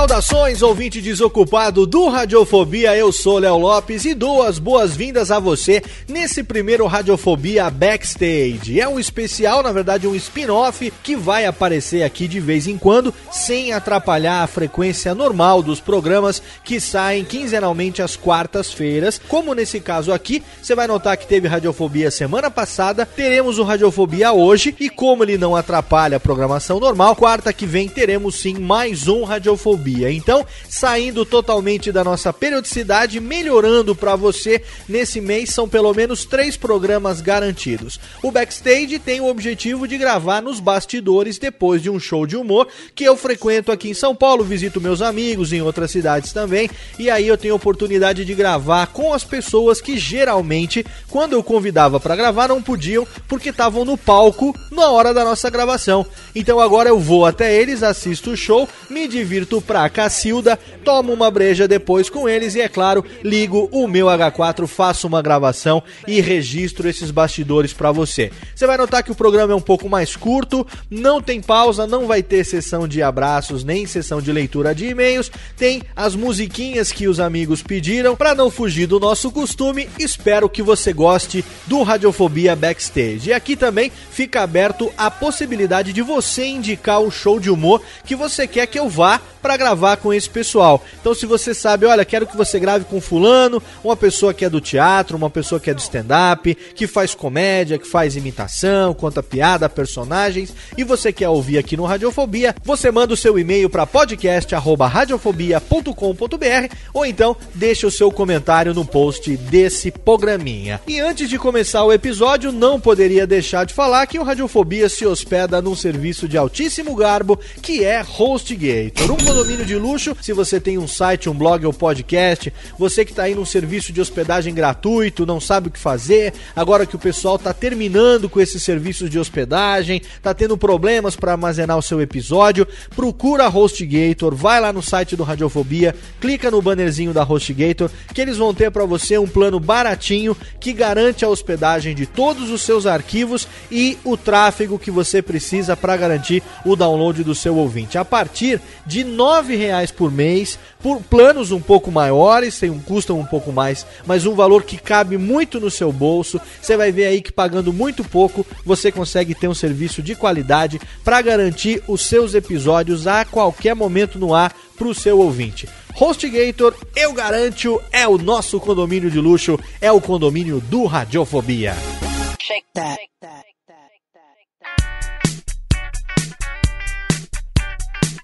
Saudações, ouvinte desocupado do Radiofobia, eu sou Léo Lopes e dou as boas-vindas a você nesse primeiro Radiofobia Backstage. É um especial, na verdade um spin-off, que vai aparecer aqui de vez em quando, sem atrapalhar a frequência normal dos programas que saem quinzenalmente às quartas-feiras. Como nesse caso aqui, você vai notar que teve Radiofobia semana passada, teremos o Radiofobia hoje e como ele não atrapalha a programação normal, quarta que vem teremos sim mais um Radiofobia. Então, saindo totalmente da nossa periodicidade, melhorando para você nesse mês, são pelo menos três programas garantidos. O Backstage tem o objetivo de gravar nos bastidores depois de um show de humor que eu frequento aqui em São Paulo, visito meus amigos em outras cidades também, e aí eu tenho oportunidade de gravar com as pessoas que geralmente, quando eu convidava para gravar, não podiam porque estavam no palco na hora da nossa gravação. Então agora eu vou até eles, assisto o show, me divirto pra Cacilda, tomo uma breja depois com eles e, é claro, ligo o meu H4, faço uma gravação e registro esses bastidores pra você. Você vai notar que o programa é um pouco mais curto, não tem pausa, não vai ter sessão de abraços nem sessão de leitura de e-mails, tem as musiquinhas que os amigos pediram para não fugir do nosso costume. Espero que você goste do Radiofobia Backstage. E aqui também fica aberto a possibilidade de você indicar o show de humor que você quer que eu vá para gravar com esse pessoal. Então, se você sabe, olha, quero que você grave com fulano, uma pessoa que é do teatro, uma pessoa que é do stand-up, que faz comédia, que faz imitação, conta piada, personagens, e você quer ouvir aqui no Radiofobia, você manda o seu e-mail para podcast@radiofobia.com.br ou então deixa o seu comentário no post desse programinha. E antes de começar o episódio, não poderia deixar de falar que o Radiofobia se hospeda num serviço de altíssimo garbo que é HostGator, um condomínio de luxo. Se você tem um site, um blog ou podcast, você que está aí num serviço de hospedagem gratuito, não sabe o que fazer, agora que o pessoal está terminando com esses serviços de hospedagem, está tendo problemas para armazenar o seu episódio, procura a HostGator, vai lá no site do Radiofobia, clica no bannerzinho da HostGator, que eles vão ter para você um plano baratinho que garante a hospedagem de todos os seus arquivos e o tráfego que você precisa para garantir o download do seu ouvinte. A partir de R$ 9,00 por mês, por planos um pouco maiores, tem um custam um pouco mais, mas um valor que cabe muito no seu bolso. Você vai ver aí que pagando muito pouco, você consegue ter um serviço de qualidade para garantir os seus episódios a qualquer momento no ar para o seu ouvinte. HostGator, eu garanto, é o nosso condomínio de luxo, é o condomínio do Radiofobia.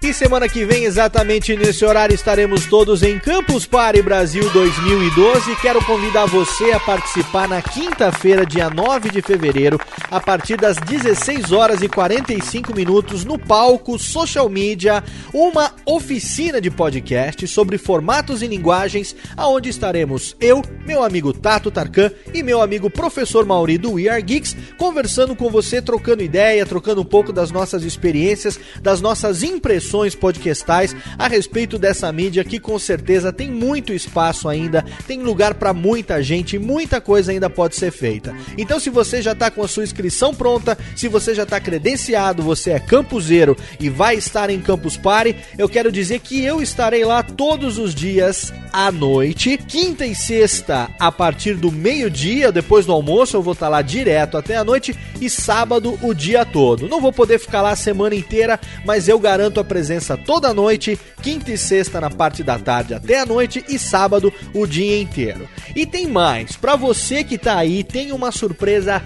E semana que vem, exatamente nesse horário, estaremos todos em Campus Party Brasil 2012. Quero convidar você a participar na quinta-feira, dia 9 de fevereiro, a partir das 16 horas e 45 minutos, no palco Social Media, uma oficina de podcast sobre formatos e linguagens, aonde estaremos eu, meu amigo Tato Tarkan e meu amigo professor Mauri do We Are Geeks, conversando com você, trocando ideia, trocando um pouco das nossas experiências, das nossas impressões podcastais a respeito dessa mídia que com certeza tem muito espaço ainda, tem lugar para muita gente, muita coisa ainda pode ser feita. Então, se você já está com a sua inscrição pronta, se você já está credenciado, você é campuseiro e vai estar em Campus Party, eu quero dizer que eu estarei lá todos os dias à noite, quinta e sexta a partir do meio-dia, depois do almoço, eu vou estar lá direto até a noite e sábado o dia todo. Não vou poder ficar lá a semana inteira, mas eu garanto a presença toda noite, quinta e sexta na parte da tarde até a noite e sábado o dia inteiro. E tem mais, para você que tá aí, tem uma surpresa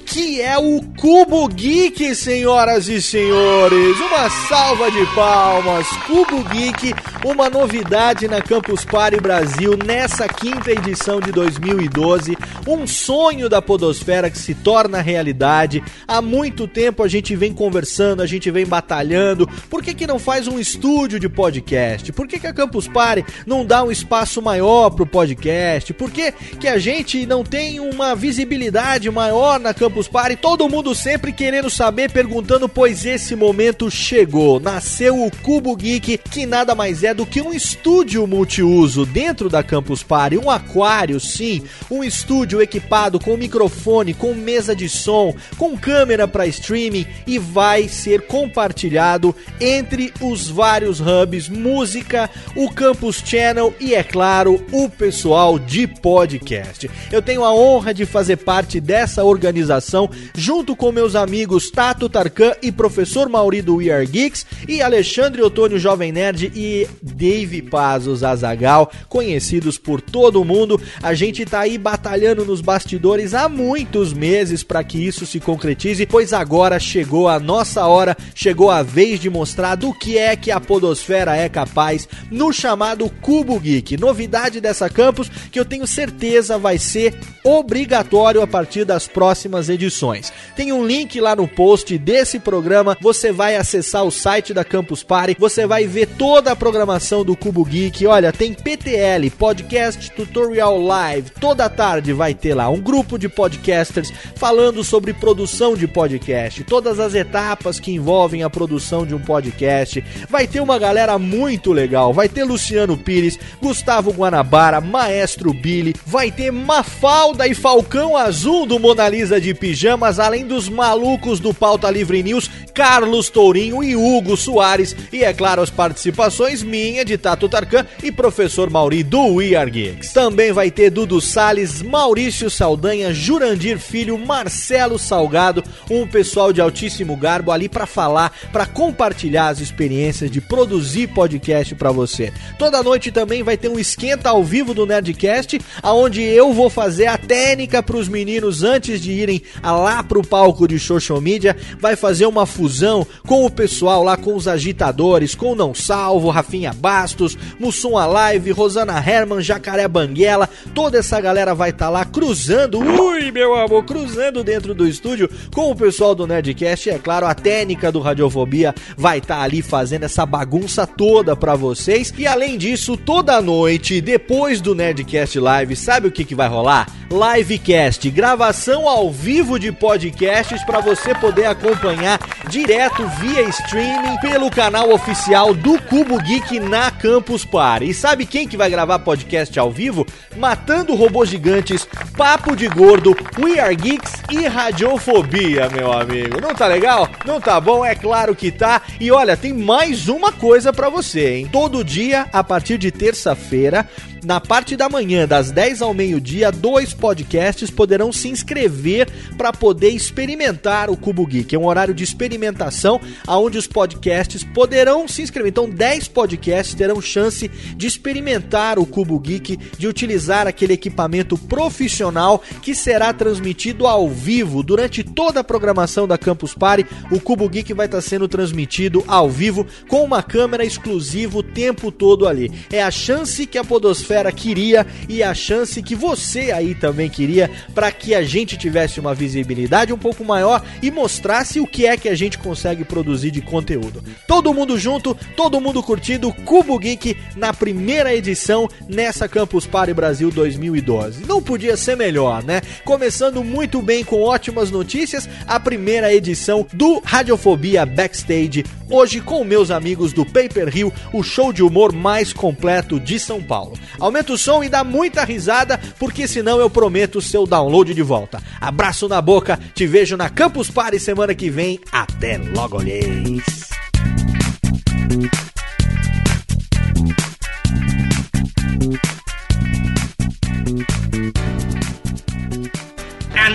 que é o Cubo Geek, senhoras e senhores. Uma salva de palmas. Cubo Geek, uma novidade na Campus Party Brasil nessa quinta edição de 2012. Um sonho da podosfera que se torna realidade. Há muito tempo a gente vem conversando, a gente vem batalhando. Por que, que não faz um estúdio de podcast? Por que, que a Campus Party não dá um espaço maior pro podcast? Por que, que a gente não tem uma visibilidade maior na Campus Party? Todo mundo sempre querendo saber, perguntando, pois esse momento chegou. Nasceu o Cubo Geek, que nada mais é do que um estúdio multiuso dentro da Campus Party, um aquário, sim, um estúdio equipado com microfone, com mesa de som, com câmera para streaming e vai ser compartilhado entre os vários hubs, música, o Campus Channel e, é claro, o pessoal de podcast. Eu tenho a honra de fazer parte dessa organização junto com meus amigos Tato Tarkan e professor Mauri do We Are Geeks e Alexandre Otônio Jovem Nerd e Dave Pazos Azagal, conhecidos por todo mundo. A gente tá aí batalhando nos bastidores há muitos meses para que isso se concretize, pois agora chegou a nossa hora, chegou a vez de mostrar do que é que a podosfera é capaz no chamado Cubo Geek. Novidade dessa campus que eu tenho certeza vai ser obrigatório a partir das próximas edições. Tem um link lá no post desse programa, você vai acessar o site da Campus Party, você vai ver toda a programação do Cubo Geek. Olha, tem PTL, Podcast Tutorial Live, toda tarde vai ter lá um grupo de podcasters falando sobre produção de podcast, todas as etapas que envolvem a produção de um podcast. Vai ter uma galera muito legal, vai ter Luciano Pires, Gustavo Guanabara, Maestro Billy, vai ter Mafalda e Falcão Azul do Mona Lisa de Pijamas, além dos malucos do Pauta Livre News, Carlos Tourinho e Hugo Soares, e é claro as participações minha de Tato Tarkan e professor Mauri do We Are Geeks. Também vai ter Dudu Sales, Maurício Saldanha, Jurandir Filho, Marcelo Salgado, um pessoal de altíssimo garbo ali para falar, para compartilhar as experiências de produzir podcast para você. Toda noite também vai ter um esquenta ao vivo do Nerdcast, aonde eu vou fazer a técnica para os meninos antes de irem lá pro palco de social media, vai fazer uma fusão com o pessoal lá, com os agitadores, com o Não Salvo, Rafinha Bastos, Mussum Alive, Rosana Herman, Jacaré Banguela, toda essa galera vai estar tá lá cruzando, ui meu amor, cruzando dentro do estúdio com o pessoal do Nerdcast, e é claro, a técnica do Radiofobia vai estar tá ali fazendo essa bagunça toda para vocês, e além disso, toda noite, depois do Nerdcast Live, sabe o que, que vai rolar? Livecast, gravação ao vivo de podcasts para você poder acompanhar direto via streaming pelo canal oficial do Cubo Geek na Campus Party. E sabe quem que vai gravar podcast ao vivo? Matando Robôs Gigantes, Papo de Gordo, We Are Geeks e Radiofobia, meu amigo. Não tá legal? Não tá bom? É claro que tá. E olha, tem mais uma coisa para você, hein? Todo dia, a partir de terça-feira, na parte da manhã, das 10 ao meio-dia, dois podcasts poderão se inscrever para poder experimentar o Cubo Geek. É um horário de experimentação onde os podcasts poderão se inscrever. Então, 10 podcasts terão chance de experimentar o Cubo Geek, de utilizar aquele equipamento profissional que será transmitido ao vivo durante toda a programação da Campus Party. O Cubo Geek vai estar sendo transmitido ao vivo com uma câmera exclusiva o tempo todo ali. É a chance que a Podosfera queria e a chance que você aí também queria para que a gente tivesse uma visibilidade um pouco maior e mostrasse o que é que a gente consegue produzir de conteúdo. Todo mundo junto, todo mundo curtindo Cubo Geek na primeira edição nessa Campus Party Brasil 2012. Não podia ser melhor, né? Começando muito bem com ótimas notícias, a primeira edição do Radiofobia Backstage, hoje com meus amigos do Paper Hill, o show de humor mais completo de São Paulo. Aumenta o som e dá muita risada, porque senão eu prometo seu download de volta. Abraço na boca, te vejo na Campus Party semana que vem. Até logo, olhês.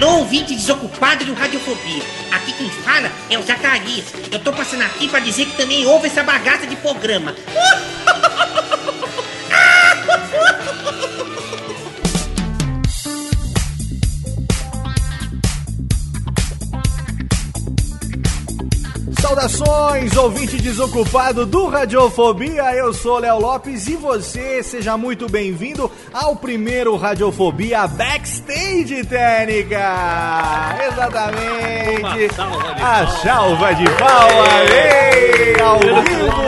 Alô, ouvinte desocupado do Radiofobia. Aqui quem fala é o Zacarias. Eu tô passando aqui pra dizer que também houve essa bagaça de programa. Saudações, ouvinte desocupado do Radiofobia, eu sou Léo Lopes e você seja muito bem-vindo ao primeiro Radiofobia Backstage Técnica! Exatamente! A salva de palmas! Ei, Ao vivo!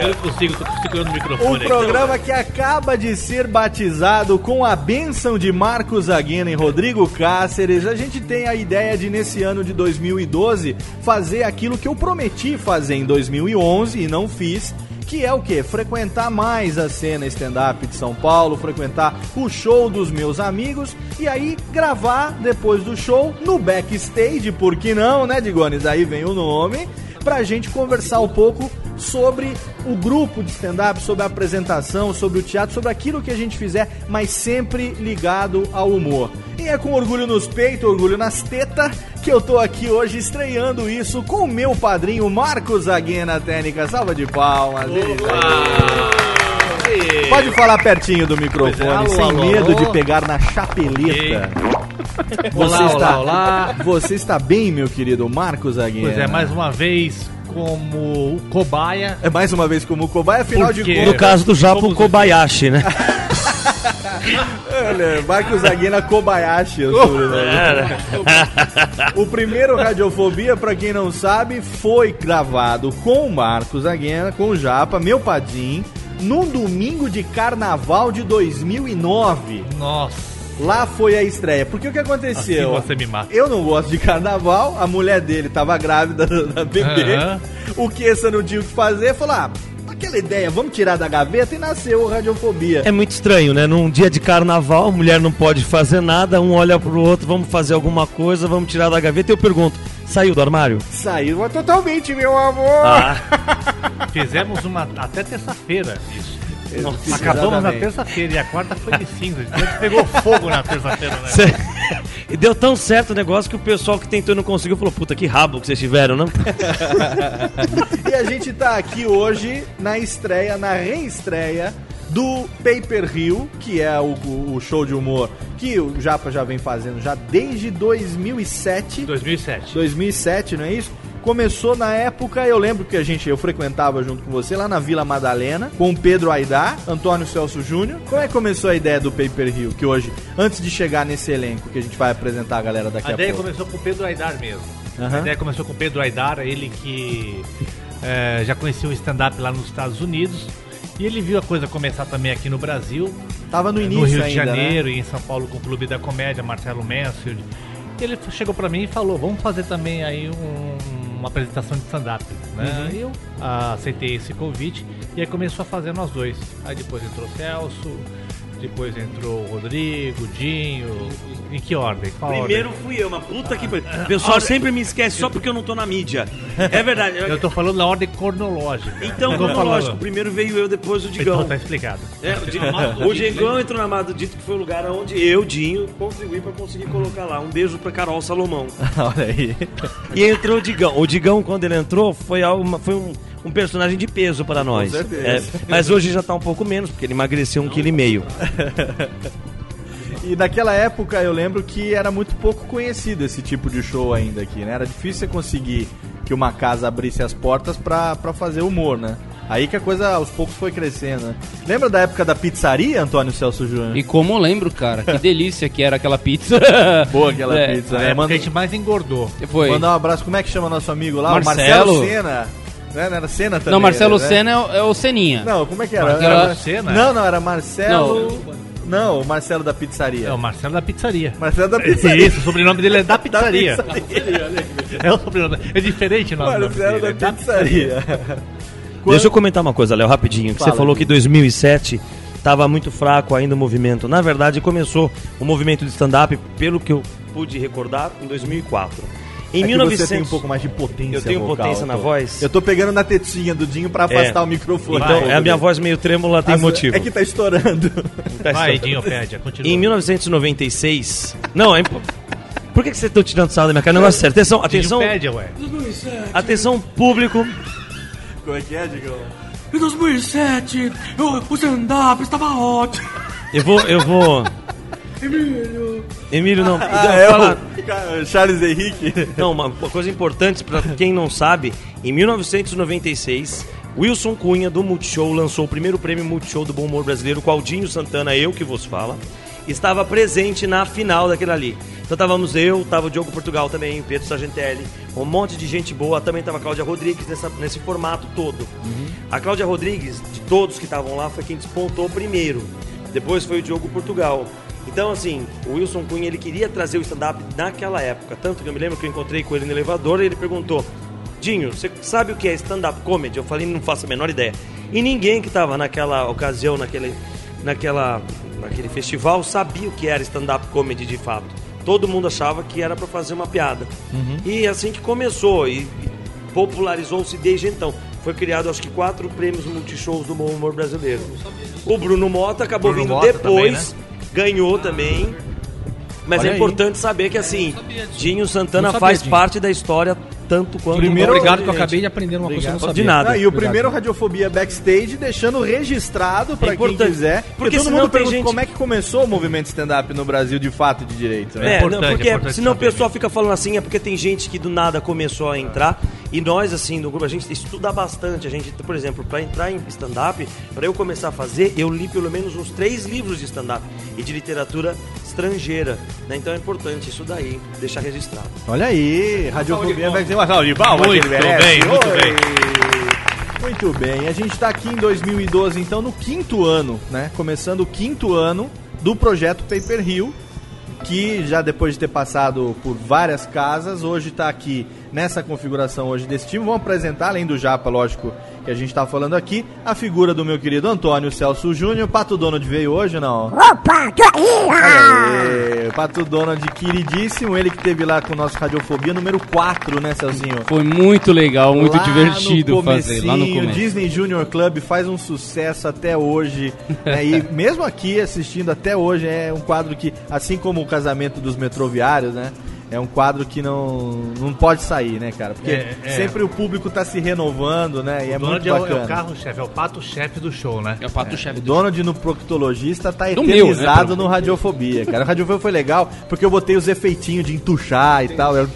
Eu não consigo, tô segurando o O microfone aqui. programa que acaba de ser batizado com a bênção de Marcos Aguena e Rodrigo Cáceres, a gente tem a ideia de, nesse ano de 2012, fazer aquilo que eu prometi fazer em 2011 e não fiz, que é o que? Frequentar mais a cena stand-up de São Paulo, frequentar o show dos meus amigos e aí gravar depois do show no backstage, por que não, né, Digones? Aí vem o nome, pra gente conversar um pouco sobre o grupo de stand-up, sobre a apresentação, sobre o teatro, sobre aquilo que a gente fizer, mas sempre ligado ao humor. E é com orgulho nos peitos, orgulho nas tetas, que eu tô aqui hoje estreando isso com o meu padrinho Marcos Aguena Técnica. Salva de palmas. Pode falar pertinho do microfone, é. Alô, sem alô, medo alô. de pegar na chapeleta. Você Olá, está, olá, olá. Você está bem, meu querido Marcos Aguena? Pois é, mais uma vez como cobaia. É mais uma vez como o cobaia, afinal de Porque- contas. No caso do Japo, Somos- Kobayashi, né? Olha, Marcos Aguena Kobayashi. eu sou, né? O primeiro Radiofobia, pra quem não sabe, foi gravado com o Marcos Aguena, com o Japa, meu padim, num domingo de carnaval de 2009. Nossa, Lá foi a estreia. Porque o que aconteceu? Assim você me mata. Eu não gosto de carnaval, a mulher dele tava grávida da da bebê. Aham. O Kessa não tinha o que fazer, falou: ah, aquela ideia, vamos tirar da gaveta e nasceu o Radiofobia. É muito estranho, né? Num dia de carnaval, a mulher não pode fazer nada, um olha pro outro, vamos fazer alguma coisa, vamos tirar da gaveta. E eu pergunto, saiu do armário? Saiu totalmente, meu amor! Ah, fizemos uma até terça-feira isso. Nossa, Acabamos na terça-feira e a quarta foi de cinza. Pegou fogo na terça-feira, né? cê- e deu tão certo o negócio que o pessoal que tentou e não conseguiu falou, puta, que rabo que vocês tiveram, não? E a gente tá aqui hoje na estreia, na reestreia do Paper Hill, que é o, o show de humor que o Japa já vem fazendo já desde 2007. 2007. 2007, não é isso? Começou na época, eu lembro que a gente, eu frequentava junto com você lá na Vila Madalena, com o Pedro Aidar, Antônio Celso Júnior. Como é que começou a ideia do Paper Hill? Que hoje, antes de chegar nesse elenco que a gente vai apresentar a galera daqui A a, ideia pouco. começou com o Pedro Aidar mesmo. Aham. A ideia começou com o Pedro Aidar, ele que eh, já conhecia o stand-up lá nos Estados Unidos. E ele viu a coisa começar também aqui no Brasil, Tava no eh, início no Rio de ainda, né? Janeiro e em São Paulo com o Clube da Comédia, Marcelo Mansfield. E ele chegou pra mim e falou, vamos fazer também aí um- uma apresentação de stand-up. Né? Uhum. Eu ah, aceitei esse convite e aí começou a fazer nós dois. Aí depois entrou o Celso, depois entrou o Rodrigo, o Dinho. Em que ordem? Qual Primeiro ordem? fui eu, mas puta que. O pessoal sempre me esquece só porque eu não tô na mídia. É verdade. Eu tô falando na ordem cronológica. Então, cronológico. Primeiro veio eu, depois o Digão. Então tá explicado. É, o, Di- o Digão entrou na Amado Dito, que foi o lugar onde eu, Dinho, contribuí pra conseguir colocar lá. Um beijo pra Carol Salomão. Olha aí. E entrou o Digão. O Digão, quando ele entrou, foi, algo, foi um, um personagem de peso para nós. certeza. É, mas hoje já tá um pouco menos, porque ele emagreceu um quilo e meio. E naquela época eu lembro que era muito pouco conhecido esse tipo de show ainda aqui, né? Era difícil você conseguir que uma casa abrisse as portas pra, pra fazer humor, né? Aí que a coisa aos poucos foi crescendo, né? Lembra da época da pizzaria, Antônio Celso Júnior? E como eu lembro, cara, que delícia que era aquela pizza. Boa aquela É, pizza, né? época Manda, a gente mais engordou. Foi. mandar um abraço, como é que chama nosso amigo lá? Marcelo. O Marcelo Senna. Né? Não era Senna também? Não, Marcelo né? Senna é o, é o Seninha. Não, como é que era? Marcelo Era- Senna? Não, não, era Marcelo... Não, o Marcelo da pizzaria. É o Marcelo da pizzaria. Marcelo da pizzaria. Isso, o sobrenome dele é da pizzaria. pizzaria. É o sobrenome. É diferente o nome Marcelo dele. da é pizzaria. Deixa eu comentar uma coisa, Léo, rapidinho. Que Fala, você falou que 2007 estava muito fraco ainda o movimento. Na verdade, começou o movimento de stand-up, pelo que eu pude recordar, em 2004. Em É que 1900... você tem um pouco mais de potência Eu tenho vocal, potência na voz? Eu tô pegando na tetinha do Dinho pra afastar É. o microfone. Então, é a minha voz meio trêmula, tem dele. motivo. É que tá estourando. Vai, Dinho Pédia, continua. Em 1996... Não, é... Por que, que vocês estão tirando sal da minha cara? Negócio sério. Atenção, atenção, Dinho Pédia, ué. atenção público. Como é que é, Digão? Em 2007, eu, o stand-up estava ótimo. Eu vou, eu vou... Emílio, não. Ah, eu é vou falar- o Charles Henrique. Não, uma uma coisa importante pra quem não sabe, em 1996, Wilson Cunha do Multishow lançou o primeiro prêmio Multishow do Bom Humor Brasileiro, com Aldinho Santana, eu que vos fala, estava presente na final daquele ali. Então estávamos eu, tava o Diogo Portugal também, Pedro Sargentelli, um monte de gente boa, também tava a Cláudia Rodrigues nessa- nesse formato todo. A Cláudia Rodrigues, de todos que estavam lá, foi quem despontou primeiro. Depois foi o Diogo Portugal. Então, assim, o Wilson Cunha, ele queria trazer o stand-up naquela época. Tanto que eu me lembro que eu encontrei com ele no elevador e ele perguntou: Dinho, você sabe o que é stand-up comedy? Eu falei, não faço a menor ideia. E ninguém que estava naquela ocasião, naquele, naquela, naquele festival, sabia o que era stand-up comedy de fato. Todo mundo achava que era para fazer uma piada. E assim que começou e, popularizou-se desde então. Foi criado, acho que, quatro prêmios multishows do bom humor brasileiro. O Bruno Mota acabou Bruno vindo Mota depois, também, ganhou também. Mas Olha é aí. importante saber que, assim, Dinho Santana sabia, faz Dinho. parte da história tanto quanto Primeiro- o Obrigado que eu acabei de aprender uma coisa que eu não De sabia. nada. Ah, e o Obrigado. primeiro Radiofobia Backstage, deixando registrado pra É quem quiser. porque Porque todo mundo tem pergunta gente- como é que começou o movimento stand-up no Brasil de fato e de direito, né? É, importante, não, porque é importante senão o pessoal fica falando assim, é porque tem gente que do nada começou a entrar e nós, assim, do grupo, a gente estuda bastante. A gente, por exemplo, para entrar em stand-up, para eu começar a fazer, eu li pelo menos uns três livros de stand-up e de literatura estrangeira. né? Então é importante isso daí, deixar registrado. Olha aí, Radiofobia Backstage. Uma salva de palmas, Muito bem, muito Oi. bem. Muito bem, a gente tá aqui em 2012, então no quinto ano, né? Começando o quinto ano do projeto Paper Hill, que já depois de ter passado por várias casas, hoje tá aqui nessa configuração hoje desse time. Vamos apresentar, além do Japa, lógico, que a gente tá falando aqui, a figura do meu querido Antônio Celso Júnior. Pato Donald veio hoje não? Opa, tô aí! Pato Donald queridíssimo, ele que teve lá com o nosso Radiofobia número 4, né, Celzinho? Foi muito legal, muito Lá divertido fazer lá no começo. Disney Junior Club faz um sucesso até hoje. né, e mesmo aqui assistindo até hoje, é um quadro que, assim como o casamento dos metroviários, né? É um quadro que não, não pode sair, né, cara? Porque É, é. sempre o público tá se renovando, né? E é o muito Donald é o, é bacana. o carro-chefe, é o pato-chefe do show, né? É o pato-chefe O do Donald no proctologista tá meu, eternizado né, no Radiofobia, cara. O Radiofobia foi legal porque eu botei os efeitinhos de entuchar e tal. eu-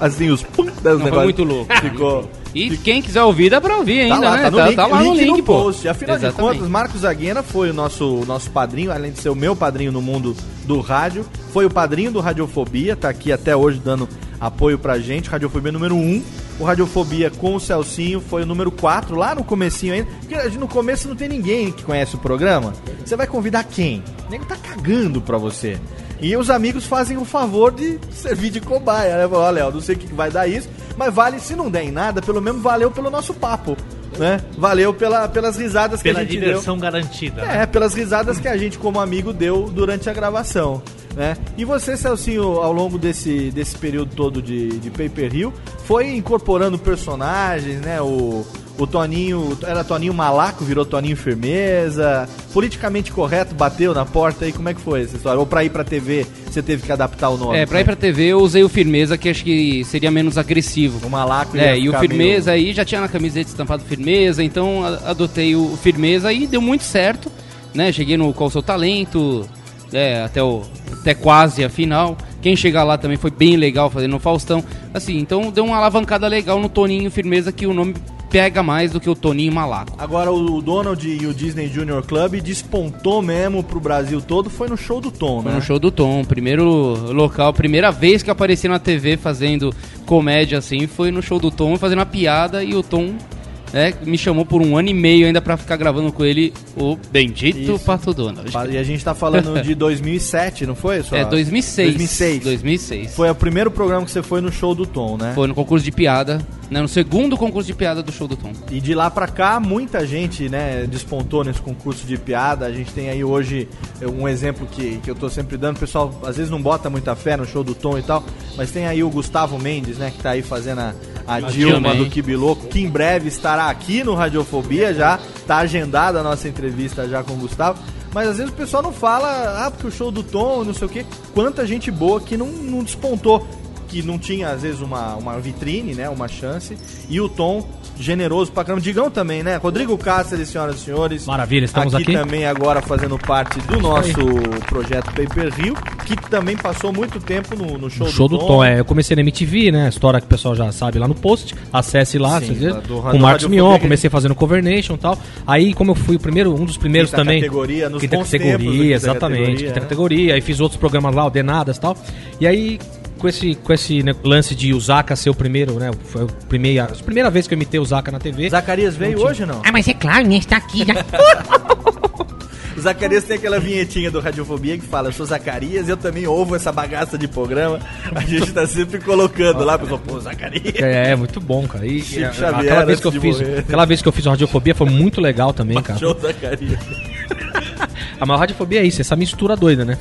Assim, os pum, das Não, foi negócios. muito louco. Ficou. E quem quiser ouvir, dá pra ouvir ainda, Tá lá, né? tá no link, lá no link no pô. post. Afinal de Exatamente. contas, Marcos Aguena foi o nosso, nosso padrinho, além de ser o meu padrinho no mundo do rádio, foi o padrinho do Radiofobia, tá aqui até hoje dando apoio pra gente, Radiofobia número 1. O Radiofobia com o Celcinho foi o número 4, lá no comecinho ainda. Porque no começo não tem ninguém que conhece o programa. Você vai convidar quem? O nego tá cagando pra você. E os amigos fazem o favor de servir de cobaia, né? Ó, Léo, não sei o que que vai dar isso, mas vale, se não der em nada, pelo menos valeu pelo nosso papo, né? Valeu pela, pelas risadas que Pela a gente diversão garantida. deu. né? É, pelas risadas que a gente, como amigo, deu durante a gravação. Né? E você, Celcinho, ao longo desse, desse período todo de, de Paper Hill, foi incorporando personagens, né? O, o Toninho, era Toninho Malaco, virou Toninho Firmeza. Politicamente correto, bateu na porta aí, como é que foi essa história? Ou pra ir pra TV, você teve que adaptar o nome? É, pra ir pra TV eu usei o Firmeza, que acho que seria menos agressivo. O Malaco É, e o Firmeza aí já tinha na camiseta estampado Firmeza, então adotei o Firmeza e deu muito certo, né? Cheguei no Qual o Seu Talento, é, até, o, até quase a final. Quem chegar lá também foi bem legal fazendo o Faustão. Assim, então deu uma alavancada legal no Toninho Firmeza que o nome pega mais do que o Toninho Malaco. Agora o Donald e o Disney Junior Club despontou mesmo pro Brasil todo, foi no show do Tom, Foi né? no show do Tom, primeiro local, primeira vez que eu apareci na TV fazendo comédia assim, foi no show do Tom, fazendo uma piada e o Tom né, me chamou por um ano e meio ainda pra ficar gravando com ele o Bendito Isso. Pato Donald. E a gente tá falando de 2007, não foi? Sua- É 2006. 2006. 2006. Foi o primeiro programa que você foi no show do Tom, né? Foi no concurso de piada, né, no segundo concurso de piada do show do Tom. E de lá pra cá, muita gente, né, despontou nesse concurso de piada. A gente tem aí hoje um exemplo que, que eu tô sempre dando. O pessoal às vezes não bota muita fé no show do Tom e tal, mas tem aí o Gustavo Mendes, né, que tá aí fazendo a, a Dilma do Kibiloco, que em breve estará aqui no Radiofobia já. Tá agendada a nossa entrevista já com o Gustavo. Mas às vezes o pessoal não fala, ah, porque o show do Tom, não sei o quê. Quanta gente boa que não, não despontou que não tinha, às vezes, uma, uma vitrine, né? Uma chance. E o Tom, generoso pra caramba. Digão também, né? Rodrigo Cáceres, senhoras e senhores. Maravilha, estamos aqui. também agora fazendo parte do nosso projeto Paper Rio, que também passou muito tempo no, no show, O show do Tom, é, eu comecei na MTV, né? A história que o pessoal já sabe lá no post. Acesse lá, Sim, do- com do o Marcos Mion, comecei fazendo Cover Nation e tal. Aí, como eu fui o primeiro, um dos primeiros Quinta também. categoria, nos quinta bons tempos do categoria, Quinta exatamente. Categoria, quinta né? categoria. Aí fiz outros programas lá, o Denadas e tal. E aí, com esse, com esse né, lance de o Zaka ser o primeiro, né? Foi a primeira, a primeira vez que eu imitei o Zaka na TV. Zacarias veio tinha- hoje ou não? Ah, mas é claro, né? Está aqui já. O Zacarias tem aquela vinhetinha do Radiofobia que fala: Eu sou Zacarias, eu também ouvo essa bagaça de programa. A gente tá sempre colocando lá, pessoal, pô, Zacarias. É, é muito bom, cara. E, Chico e a- Xavier, aquela vez que eu fiz, morrer. aquela vez que eu fiz o Radiofobia foi muito legal também, cara. Show Zacarias. A maior radiofobia é isso, essa mistura doida, né?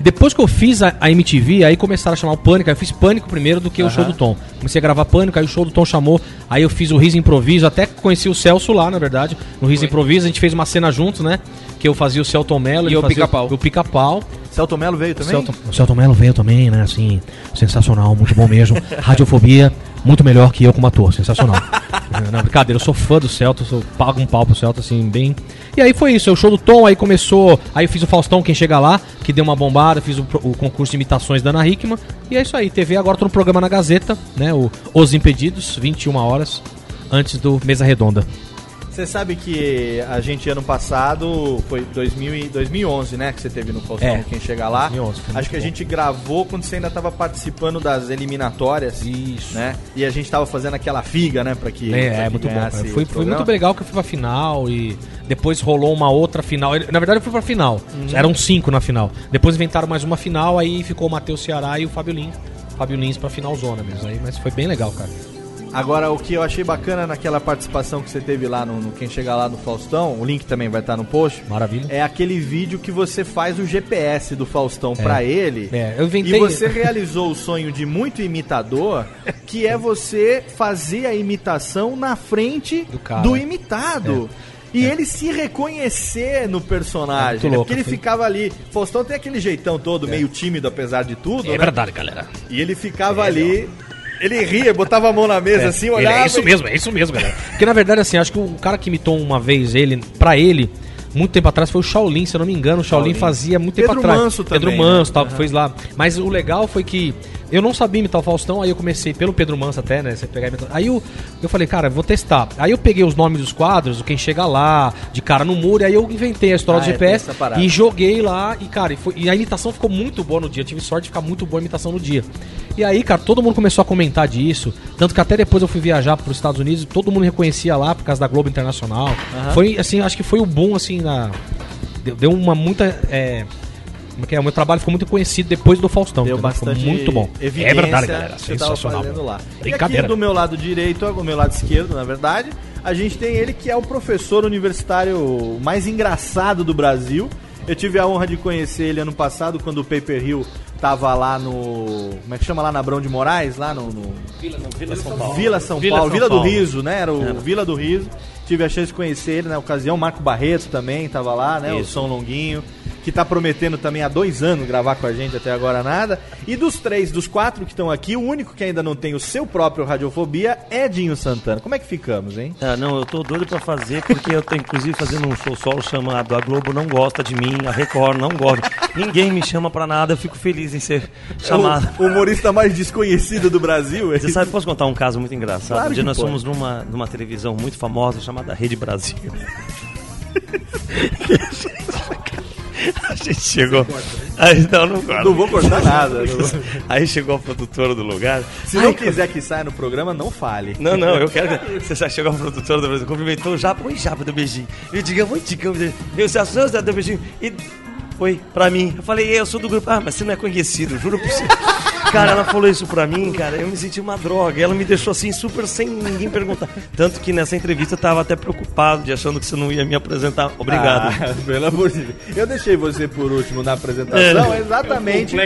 Depois que eu fiz a, a MTV, aí começaram a chamar o Pânico. Aí eu fiz Pânico primeiro do que o Aham. show do Tom. Comecei a gravar Pânico, aí o show do Tom chamou. Aí eu fiz o Riso Improviso, até conheci o Celso lá, na verdade. No Riso Improviso, a gente fez uma cena juntos, né? Que eu fazia o Celton Mello, E o Pica-Pau. O Pica-Pau. Celton Mello veio também? Celton, o Celton Mello veio também, né? Assim, sensacional, muito bom mesmo. Radiofobia, muito melhor que eu como ator, sensacional. Não, brincadeira, eu sou fã do Celton, sou, pago um pau pro Celton, assim, bem. E aí foi isso, o show do Tom, aí começou. Aí eu fiz o Faustão, quem chega lá, que deu uma bombada, fiz o, o concurso de imitações da Ana Hickman. E é isso aí, TV agora tô no programa na Gazeta, né? O Os Impedidos, 21 horas, antes do Mesa Redonda. Você sabe que a gente ano passado, foi 2000 e 2011, né, que você teve no Faustão, É. quem chega lá. 2011, foi Acho que a bom. gente gravou quando você ainda tava participando das eliminatórias. Isso. Né? E a gente tava fazendo aquela figa, né, pra que, É, é que muito bom. Foi, foi muito legal que eu fui pra final e depois rolou uma outra final. Na verdade, eu fui pra final. Uhum. Eram cinco na final. Depois inventaram mais uma final, aí ficou o Matheus Ceará e o Fábio Lins. Fábio Lins pra final zona mesmo. Aí, mas foi bem legal, cara. Agora, o que eu achei bacana naquela participação que você teve lá no, no Quem Chegar Lá no Faustão, o link também vai estar no post. Maravilha. É aquele vídeo que você faz o GPS do Faustão pra ele. É, eu inventei- E você realizou o sonho de muito imitador, que é você fazer a imitação na frente do, cara. imitado. E ele se reconhecer no personagem. É né? Porque ele foi- ficava ali. Faustão tem aquele jeitão todo, meio tímido apesar de tudo. É né? verdade, galera. E ele ficava ali. Ele ria, botava a mão na mesa É, assim, ele- olhava. É isso e- mesmo, é isso mesmo, galera. Porque na verdade, assim, acho que o cara que imitou uma vez ele, pra ele, muito tempo atrás, foi o Shaolin, se eu não me engano. O Shaolin, Shaolin. fazia muito Pedro tempo atrás. Manso Pedro também, Manso, né? tal, que fez lá. Mas o legal foi que eu não sabia imitar o Faustão, aí eu comecei pelo Pedro Manso até, né? Você pegar Aí eu, eu falei, cara, vou testar. Aí eu peguei os nomes dos quadros, o Quem Chega Lá, de cara no muro, e aí eu inventei a história Ah, do é, GPS e joguei lá. E, cara, e, foi- e a imitação ficou muito boa no dia. Eu tive sorte de ficar muito boa a imitação no dia. E aí, cara, todo mundo começou a comentar disso. Tanto que até depois eu fui viajar para os Estados Unidos e todo mundo reconhecia lá por causa da Globo Internacional. Aham. Foi, assim, acho que foi o boom, assim, na. Deu, deu uma muita. É, como é que é? O meu trabalho ficou muito conhecido depois do Faustão. Deu entendeu? Ficou bastante muito bom. É verdade, galera. que você tava Sensacional. fazendo lá. E Brincadeira. aqui do meu lado direito, do meu lado esquerdo, na verdade, a gente tem ele que é o professor universitário mais engraçado do Brasil. Eu tive a honra de conhecer ele ano passado, quando o Paper Hill tava lá no. Como é que chama lá na Abrão de Moraes? Lá no. no- Vila São Paulo. Vila São Vila Paulo, São Vila do Paulo. Riso, né? Era o Era. Vila do Riso. Tive a chance de conhecer ele na ocasião. Marco Barreto também tava lá, né? O Isso. São Longuinho. Que tá prometendo também há dois anos gravar com a gente, até agora nada. E dos três, dos quatro que estão aqui, o único que ainda não tem o seu próprio Radiofobia é Dinho Santana. Como é que ficamos, hein? Ah, não, eu tô doido pra fazer, porque eu tô inclusive fazendo um show solo chamado A Globo Não Gosta de Mim, a Record não gosta. Ninguém me chama pra nada, eu fico feliz em ser chamado. O humorista mais desconhecido do Brasil. Você sabe, posso contar um caso muito engraçado? Claro um dia nós pode. fomos numa, numa televisão muito famosa chamada Rede Brasil. A gente chegou. Aí, não, não, corta. Não vou cortar nada, vou. Aí chegou a produtora do lugar. Se não quiser que saia no programa, não fale. Não, não, eu quero que você já chegou a produtora do Brasil, cumprimentou o Japa, oi Japa, deu beijinho. Eu digo, oi Ticão, eu se assusta, deu beijinho. E foi pra mim. Eu falei, eu sou do grupo. Ah, mas você não é conhecido, juro por você. Cara, ela falou isso pra mim, cara, eu me senti uma droga. Ela me deixou assim, super sem ninguém perguntar. Tanto que nessa entrevista eu tava até preocupado, de achando que você não ia me apresentar. Obrigado. Ah, pelo amor de Deus. Eu deixei você por último na apresentação, É. exatamente.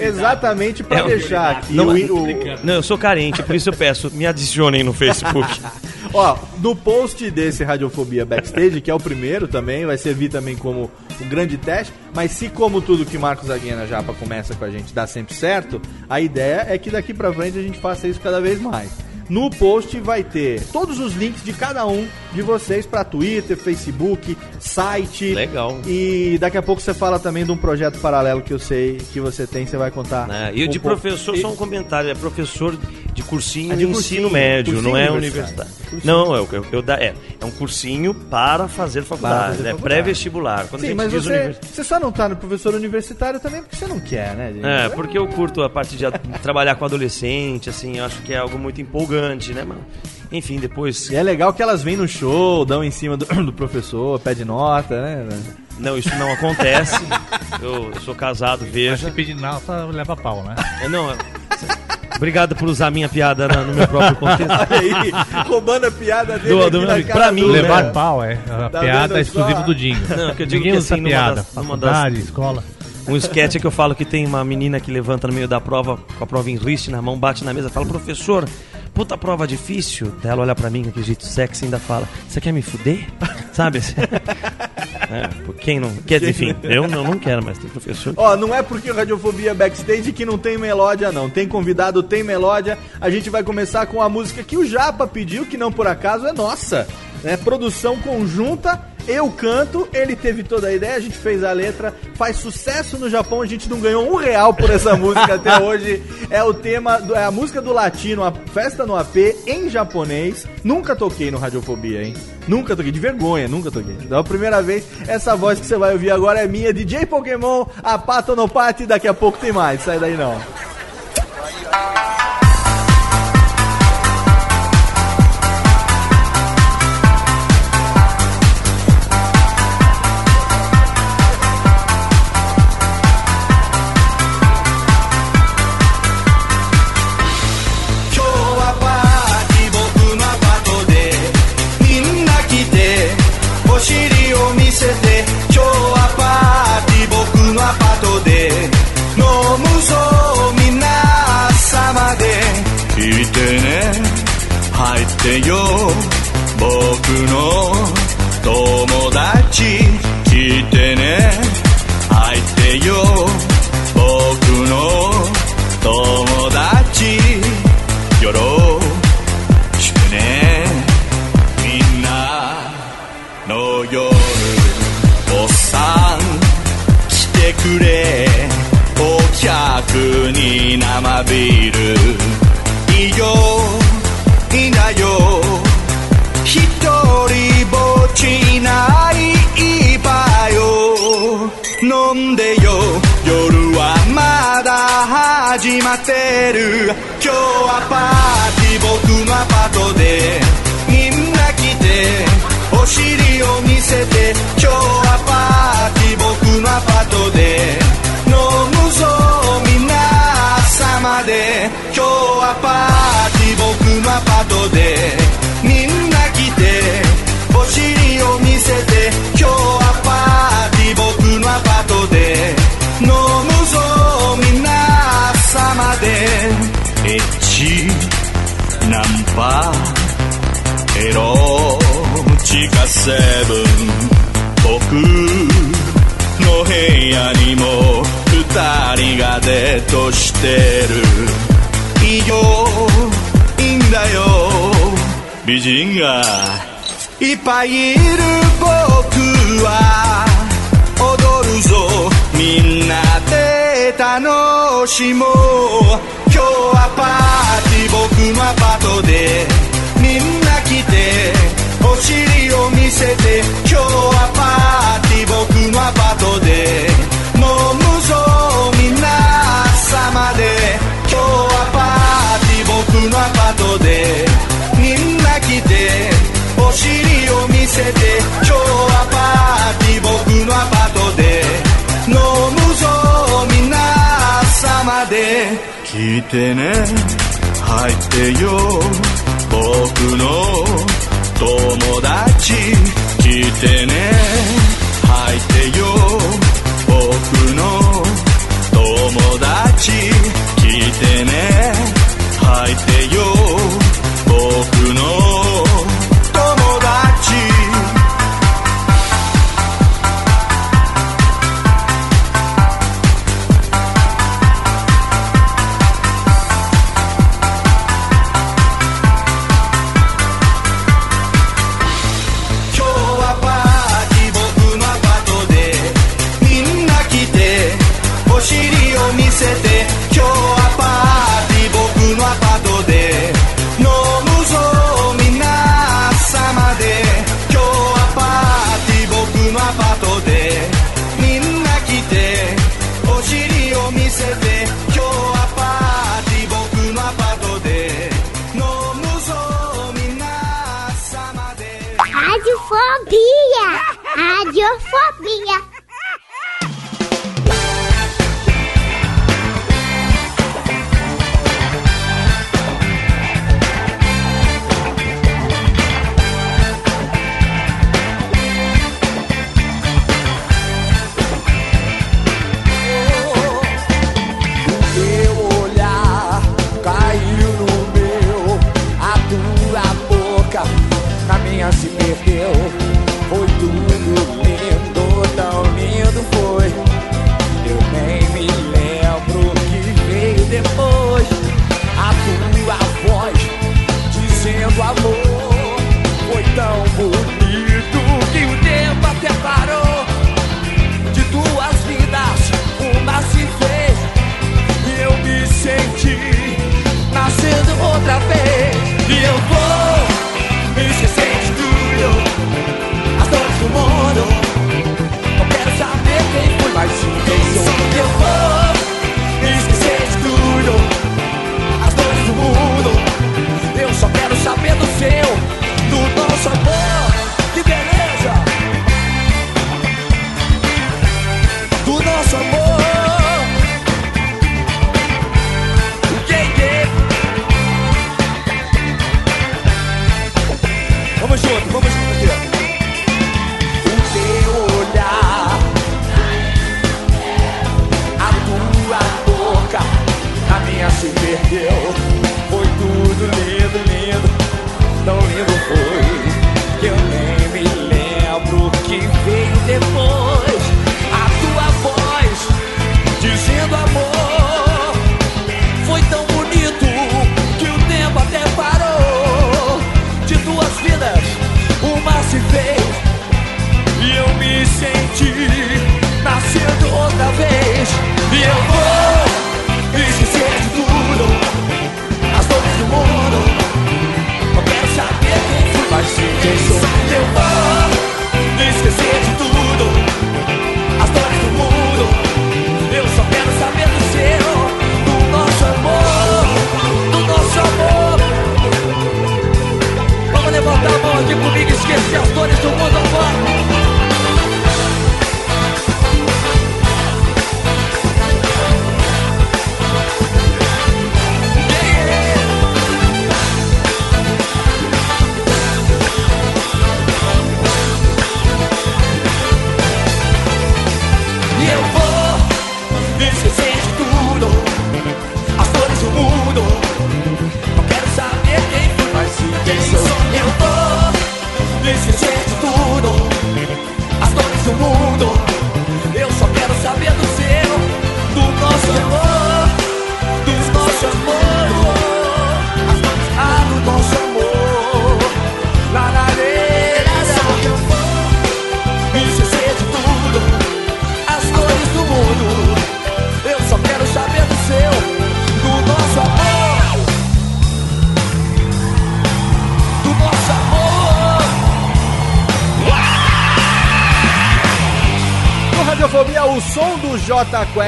exatamente pra É deixar aqui Não, o, o- Não, eu sou carente, por isso eu peço, me adicionem no Facebook. Ó, no post desse Radiofobia Backstage, que é o primeiro também, vai servir também como um grande teste, mas se como tudo que Marcos Aguiana Japa começa com a gente dá sempre certo, a ideia é que daqui pra frente a gente faça isso cada vez mais. No post vai ter todos os links de cada um de vocês pra Twitter, Facebook, site. Legal. E daqui a pouco você fala também de um projeto paralelo que eu sei que você tem, você vai contar. É, e o de pouco. professor, só um comentário, é professor de cursinho Ah, de, cursinho, ensino médio, cursinho não é universitário. universitário. Não, é, o que eu, eu dá- é, é um cursinho para fazer faculdade, fazer é pré-vestibular. Quando a Sim, gente mas diz você, univers- você só não tá no professor universitário também porque você não quer, né? gente? É, porque eu curto a parte de trabalhar com adolescente, assim, eu acho que é algo muito empolgante, né, mano? Enfim, depois. E é legal que elas vêm no show, dão em cima do, do professor, pede nota, né? Não, isso não acontece. eu, eu sou casado, veja. Se pedir nota, leva pau, né? É, não, é- Obrigado por usar a minha piada na- no meu próprio contexto. Olha aí, roubando a piada dele Do- aqui do Pra mim, do- Levar né? pau, é. A Tá piada é exclusiva do Dinho. Não, que eu digo Ninguém que, usa assim, numa piada. das- numa Faculdade, das- escola. Um sketch que eu falo que tem uma menina que levanta no meio da prova, com a prova em riste na mão, bate na mesa, fala, professor, puta prova difícil. Daí ela olha pra mim com aquele jeito sexy e ainda fala, você quer me fuder? Sabe? é, quem não. Quer dizer, enfim, eu não, não quero mais ter professor. Ó, não é porque o Radiofobia Backstage que não tem melódia, não. Tem convidado, tem melódia. A gente vai começar com a música que o Japa pediu, que não por acaso é nossa. Né? Produção conjunta, eu canto, ele teve toda a ideia, a gente fez a letra, faz sucesso no Japão, a gente não ganhou um real por essa música até hoje. É o tema, do- é a música do latino, a festa no AP em japonês. Nunca toquei no Radiofobia, hein? Nunca toquei, de vergonha, nunca toquei. Então a primeira vez, essa voz que você vai ouvir agora é minha, DJ Pokémon, a Pato no Pati, daqui a pouco tem mais, sai daí não. だ始まってる。今日はパーティー僕のアパートで。みんな来てお尻を見せて。今日はパーティー僕のアパートで。飲むぞ皆様で。今日はパーティー僕のアパートで。みんな来てお尻エロチカセブン僕の部屋にも二人がデートしてるいいよいいんだよ美人がいっぱいいる僕は踊るぞみんなで楽しもう今日はパーティー僕のアパトでみんな来てお尻を見せて今日はパーティー僕のアパートで飲むぞみんな朝まで今日はパーティー僕のアパートでみんな来てお尻を見せて今日はパーティー僕のアパートで飲むぞみんな朝まで。聞いてね。入ってよ。僕の友達来てね。入ってよ。僕の友達来てね。入ってよ。僕の Radiofobia! Radiofobia!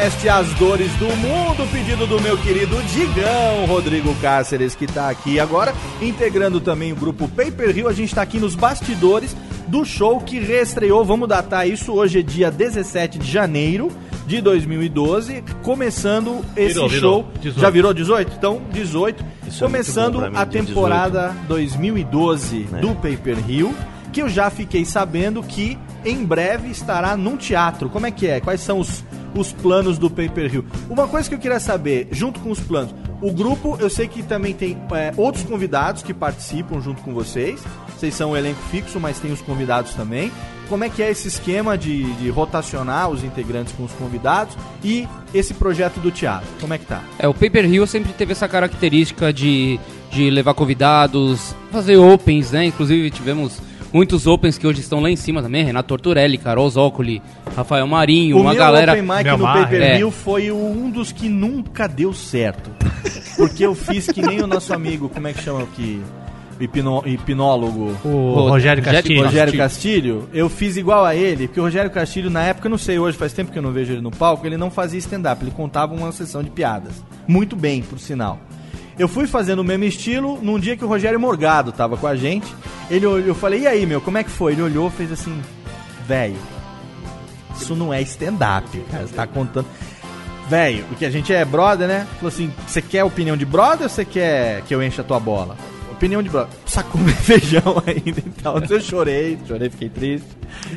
Quest, as dores do mundo, pedido do meu querido Digão Rodrigo Cáceres, que tá aqui agora, integrando também o grupo Paper Hill. A gente tá aqui nos bastidores do show que reestreou, vamos datar isso, hoje é dia 17 de janeiro de 2012, começando esse Virou, virou. show. 18. Já virou 18? Então, 18. Isso é começando pra mim, a temporada 2012 É. do Paper Hill, que eu já fiquei sabendo que em breve estará num teatro. Como é que é? Quais são os, os planos do Paper Hill? Uma coisa que eu queria saber, junto com os planos, o grupo, eu sei que também tem é, outros convidados que participam junto com vocês. Vocês são um elenco fixo, mas tem os convidados também. Como é que é esse esquema de, de rotacionar os integrantes com os convidados e esse projeto do teatro? Como é que tá? É, o Paper Hill sempre teve essa característica de, de levar convidados, fazer opens, né? Inclusive tivemos muitos opens que hoje estão lá em cima também. Renato Torturelli, Carol Zócoli, Rafael Marinho, o uma meu galera... Open Mic no Melmar, Paper é. Foi um dos que nunca deu certo. Porque eu fiz que nem o nosso amigo, como é que chama aqui? Hipno, hipnólogo. O Rogério Castilho. Rogério Castilho, eu fiz igual a ele, porque o Rogério Castilho, na época, eu não sei, hoje faz tempo que eu não vejo ele no palco, ele não fazia stand-up, ele contava uma sessão de piadas. Muito bem, por sinal. Eu fui fazendo o mesmo estilo num dia que o Rogério Morgado tava com a gente. Ele eu falei, e aí, meu, como é que foi? Ele olhou fez assim, velho, isso não é stand-up, cara, você tá contando. Velho, porque a gente é brother, né? Falou assim: você quer opinião de brother ou você quer que eu encha a tua bola? Opinião de brother. Sacou meu feijão ainda então. Eu chorei, chorei, fiquei triste.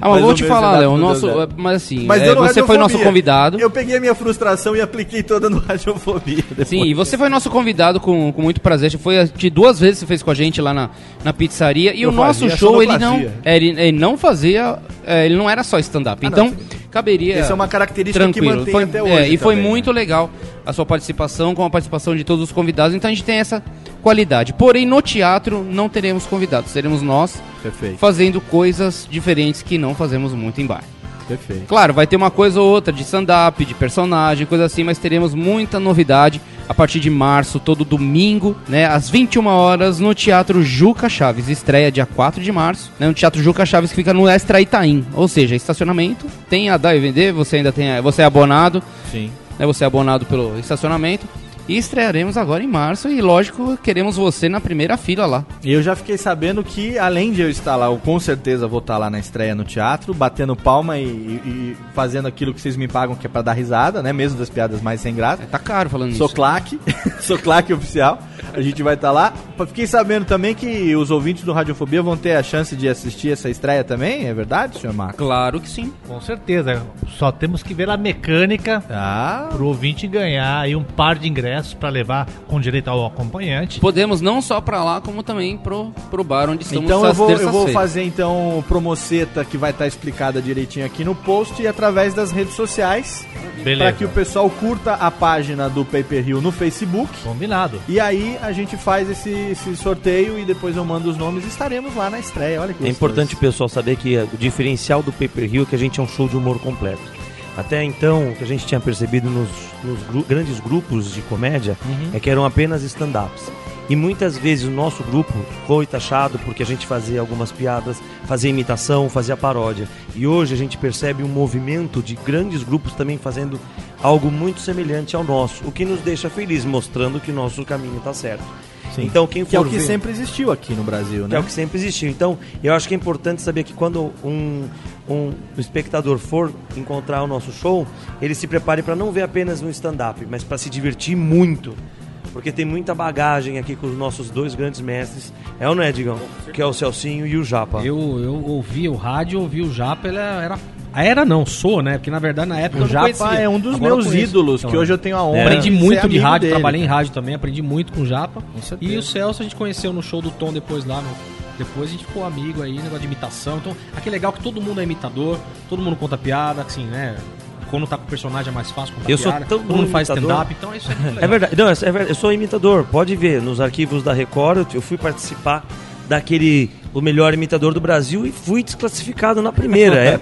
Ah, mas vou te falar, stand-up Léo, o não nosso, mas assim, Mas é, você foi nosso convidado. Eu peguei a minha frustração e apliquei toda no Radiofobia. depois. Sim, e você foi nosso convidado com, com muito prazer. Foi de duas vezes que você fez com a gente lá na, na pizzaria. E Eu o nosso show, ele não, é, ele, ele não fazia. é, ele não era só stand-up. Ah, não, então, caberia. Essa é uma característica que tranquilo. mantém Foi- até é, hoje e foi também, muito legal a sua participação, com a participação de todos os convidados. Então a gente tem essa qualidade. Porém, no teatro não teremos convidados. Seremos nós Perfeito. fazendo coisas diferentes que não fazemos muito em bar. Perfeito. Claro, vai ter uma coisa ou outra de stand-up, de personagem, coisa assim, mas teremos muita novidade a partir de março, todo domingo, né, às 21 horas, no Teatro Juca Chaves. Estreia dia 4 de março, né, no Teatro Juca Chaves que fica no Extra Itaim. Ou seja, estacionamento, tem a dar e vender, você ainda tem, a- você é abonado, Sim. né, você é abonado pelo estacionamento. E estrearemos agora em março e, lógico, queremos você na primeira fila lá. E eu já fiquei sabendo que, além de eu estar lá, eu com certeza vou estar lá na estreia no teatro, batendo palma e, e- fazendo aquilo que vocês me pagam, que é pra dar risada, né? Mesmo das piadas mais sem graça. Tá caro falando Sou isso. claque, sou claque oficial. A gente vai estar lá. Fiquei sabendo também que os ouvintes do Radiofobia vão ter a chance de assistir essa estreia também, é verdade, senhor Marcos? Claro que sim. Com certeza. Só temos que ver a mecânica Ah, pro ouvinte ganhar aí um par de ingressos pra levar com direito ao acompanhante. Podemos não só pra lá, como também pro, pro bar onde estamos Então eu vou, eu vou fazer então promoceta que vai estar explicada direitinho aqui no post e através das redes sociais. Beleza. Para que o pessoal curta a página do Paper Hill no Facebook. Combinado. E aí a gente faz esse, esse sorteio e depois eu mando os nomes e estaremos lá na estreia. Olha que É importante o pessoal saber que é, o diferencial do Paper Hill é que a gente é um show de humor completo. Até então, o que a gente tinha percebido nos, nos gru- grandes grupos de comédia Uhum. é que eram apenas stand-ups. E muitas vezes o nosso grupo foi taxado porque a gente fazia algumas piadas, fazia imitação, fazia paródia. E hoje a gente percebe um movimento de grandes grupos também fazendo algo muito semelhante ao nosso, o que nos deixa feliz, mostrando que o nosso caminho está certo. Sim. Então, quem que é o for que ver- sempre existiu aqui no Brasil, que né? é o que sempre existiu. Então, eu acho que é importante saber que quando um, um espectador for encontrar o nosso show, ele se prepare para não ver apenas um stand-up, mas para se divertir muito. Porque tem muita bagagem aqui com os nossos dois grandes mestres. É ou não é, Digão? Que é o Celcinho e o Japa. Eu, eu ouvi o rádio, ouvi o Japa, ele era. Era não, sou, né? Porque na verdade na época O Japa conhecia. é um dos Agora eu meus ídolos, que hoje eu tenho a honra Aprendi de ser muito de rádio, dele, trabalhei em rádio também, aprendi muito com o Japa. certeza. E o Celso a gente conheceu no show do Tom depois lá. no- depois a gente ficou amigo aí, negócio de imitação. Então, aqui é legal que todo mundo é imitador, todo mundo conta piada, assim, né? Quando tá com o personagem é mais fácil contar Eu sou piada. tão todo mundo faz stand-up, então isso é muito legal. É verdade, não, é é verdade, eu sou imitador. Pode ver, nos arquivos da Record, eu fui participar daquele o melhor imitador do Brasil e fui desclassificado na primeira. É,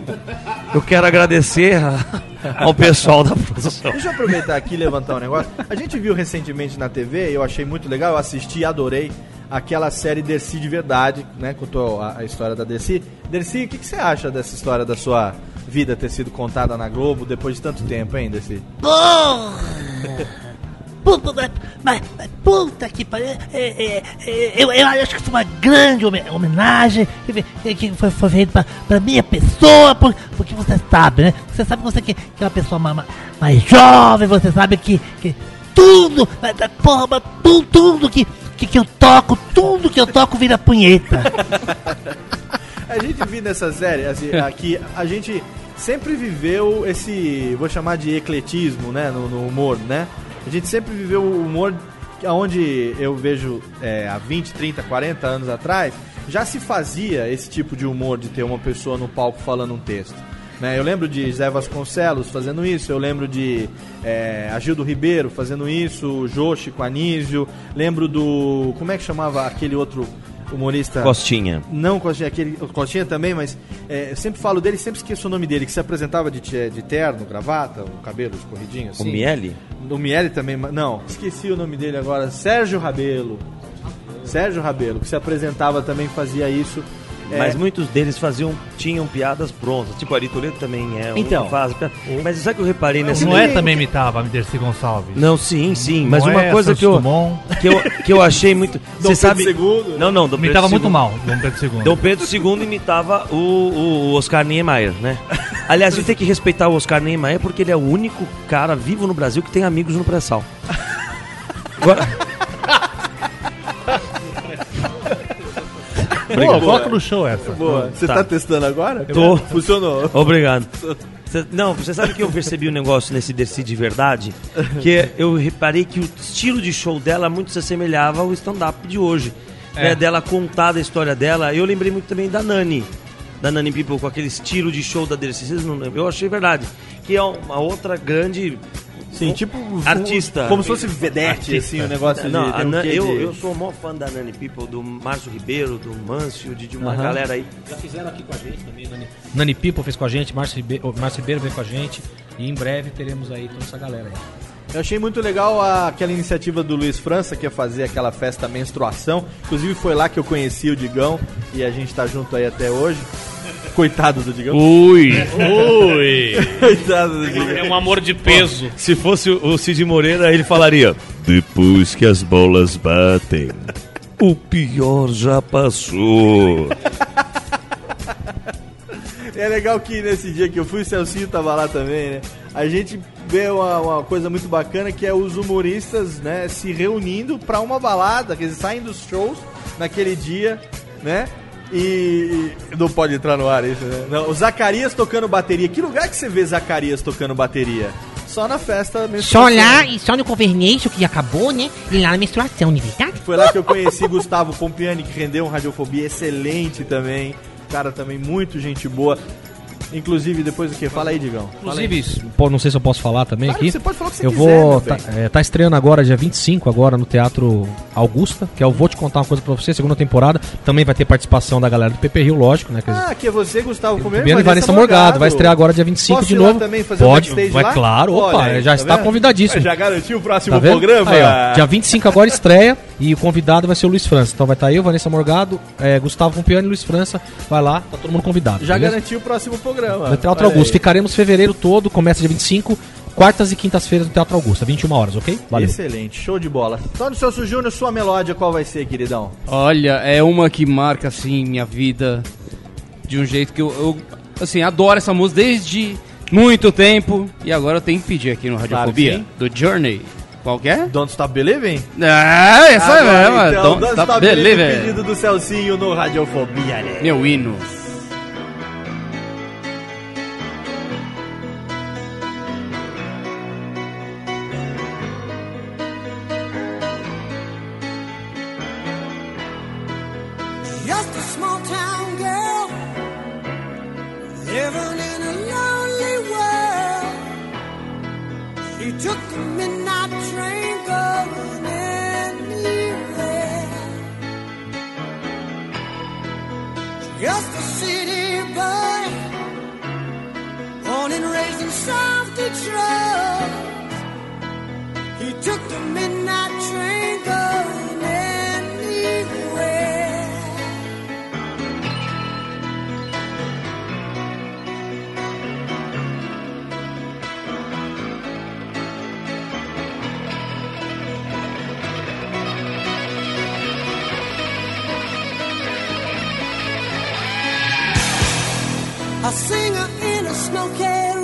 eu quero agradecer a- ao pessoal da produção. Deixa eu aproveitar aqui e levantar um negócio. A gente viu recentemente na TV, eu achei muito legal, eu assisti e adorei aquela série Dercy de Verdade, né? Contou a, a história da Dercy. Dercy, o que, que você acha dessa história da sua, vida ter sido contada na Globo depois de tanto tempo, hein, desse? Porra! Puta, mas, mas- puta que pariu. É, é, é, eu, eu acho que foi uma grande home- homenagem que, que foi, foi feita pra, pra minha pessoa, por- porque você sabe, né? Você sabe que você que, que é uma pessoa ma- ma- mais, jovem, você sabe que, que tudo, porra, mas tu- tudo que, que, que eu toco, tudo que eu toco vira punheta. A gente viu nessa série, assim, aqui, a gente sempre viveu esse, vou chamar de ecletismo, né, no, no humor, né? A gente sempre viveu o humor onde eu vejo é, há 20, 30, 40 anos atrás, já se fazia esse tipo de humor de ter uma pessoa no palco falando um texto. Né? Eu lembro de Zé Vasconcelos fazendo isso, eu lembro de é, Agildo Ribeiro fazendo isso, o Joshi com Anísio, lembro do. Como é que chamava aquele outro humorista? Costinha. Não, Costinha, aquele, Costinha também, mas é, eu sempre falo dele, sempre esqueço o nome dele, que se apresentava de, te- de terno, gravata, o cabelo escorridinho assim. O Miele? O Miele também, não, esqueci o nome dele agora, Sérgio Rabelo. Sérgio Rabelo, que se apresentava também fazia isso. É, Mas muitos deles faziam, tinham piadas prontas. Tipo, Ari Toledo também é um Então. que faz. Mas sabe que eu reparei O nessa Noé também imitava a Dercy Gonçalves. Não, sim, sim. Mas Noé, uma coisa Santos que eu, que eu que eu achei muito. Dom Você Pedro sabe? II. Não, não. Dom Imitava Pedro muito II. mal, Dom Pedro II. Dom Pedro II imitava o, o, o Oscar Niemeyer, né? Aliás, a gente tem que respeitar o Oscar Niemeyer porque ele é o único cara vivo no Brasil que tem amigos no pré-sal. Agora- Boa, coloca no show essa. Boa. Você tá. testando agora? Tô. Funcionou. Obrigado. Não, você sabe que eu percebi um negócio nesse Dercy de verdade? Que eu reparei que o estilo de show dela muito se assemelhava ao stand-up de hoje. É. Né, dela contar da história dela. Eu lembrei muito também da Nani. Da Nani People, com aquele estilo de show da Dercy. Vocês não lembram? Eu achei verdade. Que é uma outra grande... Sim, tipo artista. como se fosse vedete, assim, o negócio Não, de um eu, de- eu sou o maior fã da Nani People, do Márcio Ribeiro, do Mâncio, de, de uma Aham. galera aí. Já fizeram aqui com a gente também, Nani. Nani People fez com a gente, Márcio Ribeiro, Márcio Ribeiro veio com a gente. E em breve teremos aí toda essa galera aí. Eu achei muito legal a- aquela iniciativa do Luiz França, que ia fazer aquela festa menstruação. Inclusive foi lá que eu conheci o Digão e a gente tá junto aí até hoje. Coitado do Digão. Ui. Ui. Coitado do Digão. É um amor de peso. Se fosse o Cid Moreira, ele falaria: Depois que as bolas batem, o pior já passou. É legal que nesse dia que eu fui, o Celcinho tava lá também, né? A gente vê uma, uma coisa muito bacana que é os humoristas, né, se reunindo pra uma balada, quer dizer, saem dos shows naquele dia, né? E não pode entrar no ar isso, né? Não, o Zacarias tocando bateria. Que lugar que você vê Zacarias tocando bateria? Só na festa Só lá e só no Convernation que acabou, né? E lá na menstruação, não é verdade? Foi lá que eu conheci Gustavo Pompiani, que rendeu um Radiofobia excelente também. Cara também muito gente boa. Inclusive, depois do que? Fala aí, Digão. Fala aí. Inclusive, pô, não sei se eu posso falar também Claro aqui. que você pode falar o que você eu quiser, vou. Tá, bem. é, tá estreando agora, dia 25, agora no Teatro Augusta, que é o Vou Te Contar uma Coisa pra você, segunda temporada. Também vai ter participação da galera do PP Rio, lógico, né? que eles- Ah, que é você, Gustavo Pompiani. Fabiano e Vanessa Morgado, vai estrear agora dia 25 Posso de ir lá novo. também fazer um Pode, backstage vai lá? claro, Olha opa, aí, já tá está vendo? convidadíssimo. Já garantiu o próximo Tá vendo? programa? Aí, ó, dia 25 agora estreia e o convidado vai ser o Luiz França. Então vai estar eu, Vanessa Morgado, é, Gustavo Pompiani e Luiz França. Vai lá, tá todo mundo convidado. Já beleza? garantiu o próximo programa. No Teatro Olha Augusto. aí. Ficaremos fevereiro todo, começa dia 25, quartas e quintas-feiras no Teatro Augusta, 21 horas, ok? Valeu. Excelente, show de bola. Então, do Celso Júnior, sua melódia qual vai ser, queridão? Olha, é uma que marca, assim, minha vida de um jeito que eu, eu, assim, adoro essa música desde muito tempo. E agora eu tenho que pedir aqui no Radiofobia, sim. do Journey. Qual que é? Don't Stop Believing? Ah, essa é Agora, mesmo. então, Don't Don't Stop Stop Believing, Believing. pedido do Celcinho no Radiofobia, né? Meu hino. Singer in a smoky room.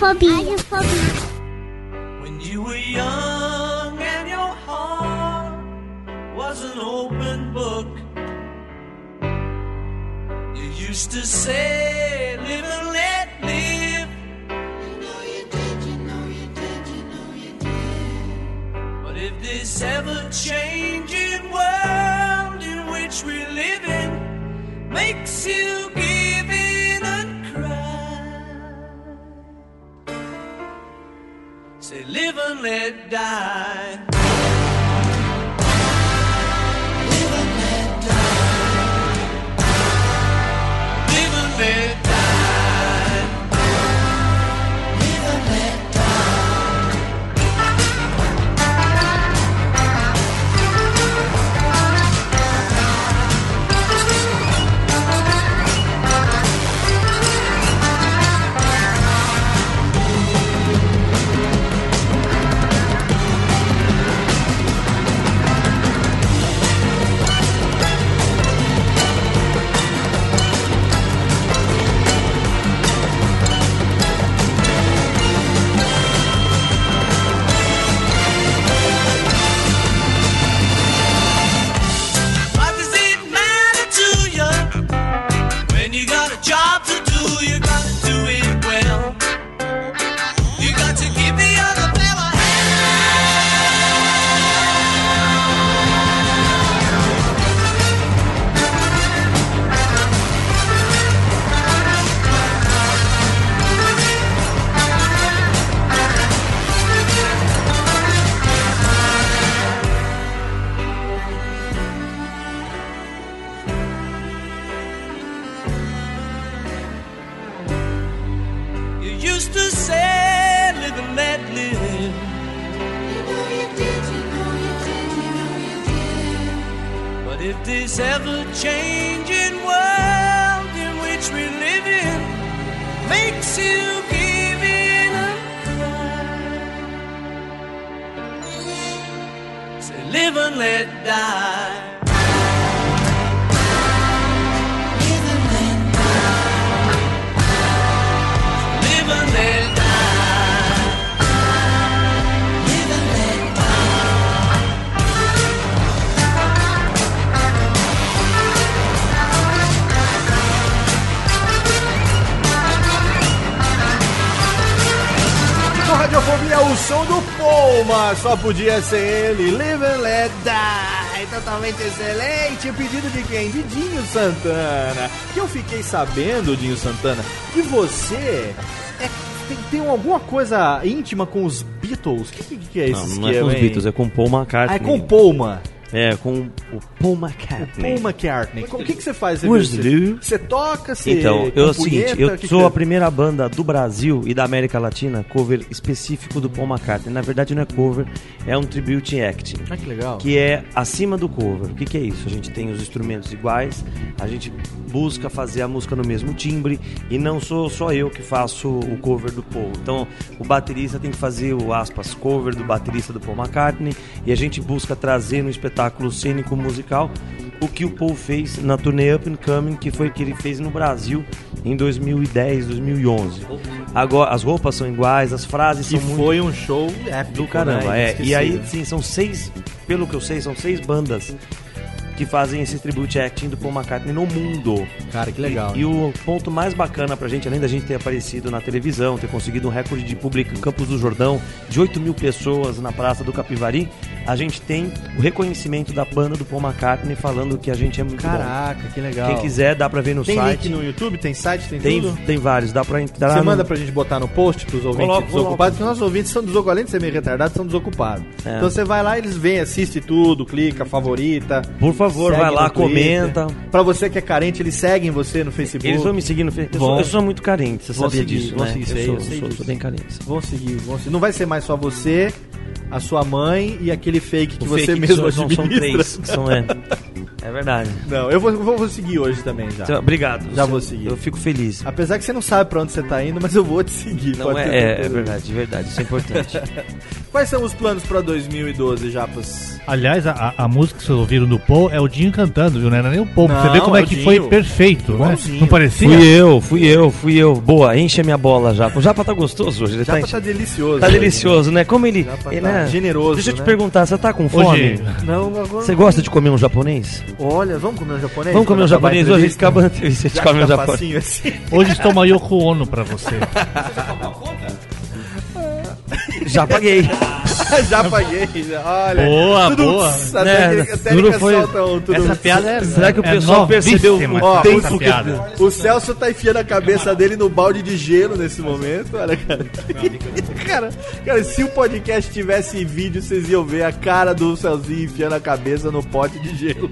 Radiofobia. Radiofobia. Do Poma, só podia ser ele. Live and let die, totalmente excelente. Pedido de quem? De Dinho Santana. Que eu fiquei sabendo, Dinho Santana, que você é- tem, tem alguma coisa íntima com os Beatles. O que, que, que é Não, esse não é com os Beatles, é com Paul McCartney. Ah, é com Paul, É, com o Paul McCartney. Paul McCartney. O que, que você faz? Você, você toca, você Então, eu é o seguinte, eu que sou que a primeira banda do Brasil e da América Latina cover específico do Paul McCartney. Na verdade não é cover, é um tribute acting. Ah, que legal. Que é acima do cover. O que, que é isso? A gente tem os instrumentos iguais, a gente busca fazer a música no mesmo timbre e não sou só eu que faço o cover do Paul. Então, o baterista tem que fazer o aspas cover do baterista do Paul McCartney e a gente busca trazer no espetáculo cênico musical o que o Paul fez na turnê Up and Coming, que foi o que ele fez no Brasil em 2010, 2011. Agora, as roupas são iguais, as frases são muito... foi um show épico, do caramba, né? é. E aí, sim, são seis, pelo que eu sei, são seis bandas que fazem esse tribute acting do Paul McCartney no mundo. Cara, que legal. E, e o ponto mais bacana pra gente, além da gente ter aparecido na televisão, ter conseguido um recorde de público em Campos do Jordão, de 8 mil pessoas na Praça do Capivari, a gente tem o reconhecimento da banda do Paul McCartney falando que a gente é muito bom. Caraca, que legal. Quem quiser, dá pra ver no tem site. link no YouTube, tem site, tem, Tem, tudo? tem vários, dá pra entrar. Você no- manda pra gente botar no post pros ouvintes Coloco, desocupados, coloco. porque nossos ouvintes são desocupados, além de ser meio retardados, são desocupados. É. Então você vai lá, eles vêm, assiste tudo, clica, favorita. Por favor, segue vai lá, comenta. Pra você que é carente, eles seguem você no Facebook. Eles vão me seguir no Facebook. Eu, eu sou muito carente, você Vão sabia seguir, disso, vão né? seguir, eu sou, eu sei sou, bem carente. Vão seguir, vão seguir. Não vai ser mais só você, a sua mãe e aquele fake que O você fake que mesmo são- administra. são três, que são, é. É verdade. Não, eu vou, vou, vou seguir hoje também já. Então, Obrigado. Já Você- vou seguir. Eu fico feliz. Apesar que você não sabe pra onde você tá indo, mas eu vou te seguir. Não, é, é, certeza. é verdade, de verdade. Isso é importante. Quais são os planos pra 2012, Japas? Aliás, a, a música que vocês ouviram do Paul é o Dinho cantando, viu? Não era nem o Paul. pra você Não, vê como é é o que Dinho. foi perfeito, né? Não parecia? fui eu, fui eu, fui eu. Boa, enche a minha bola, Japa. O Japa tá gostoso hoje. Ele Japa tá, tá delicioso. Tá hoje, delicioso, né? Como ele. Japa ele tá né? generoso, Deixa eu te né? perguntar, você tá com Hoje- fome? Não, agora Você gosta de comer um japonês? Olha, vamos comer um japonês? Vamos comer um japonês hoje? Acaba a entrevista, a gente come um japonês. assim. Hoje toma Yoko Ono pra você. Já paguei. já paguei, já. Olha. Boa, tudo, boa. A Né, técnica, foi- solta um tudo. Essa piada é. Será que o é pessoal percebeu novíssima, Ó, essa essa piada. O Celso tá enfiando a cabeça dele no balde de gelo nesse momento. Olha, cara. cara, cara, se o podcast tivesse vídeo, vocês iam ver a cara do Celzinho enfiando a cabeça no pote de gelo.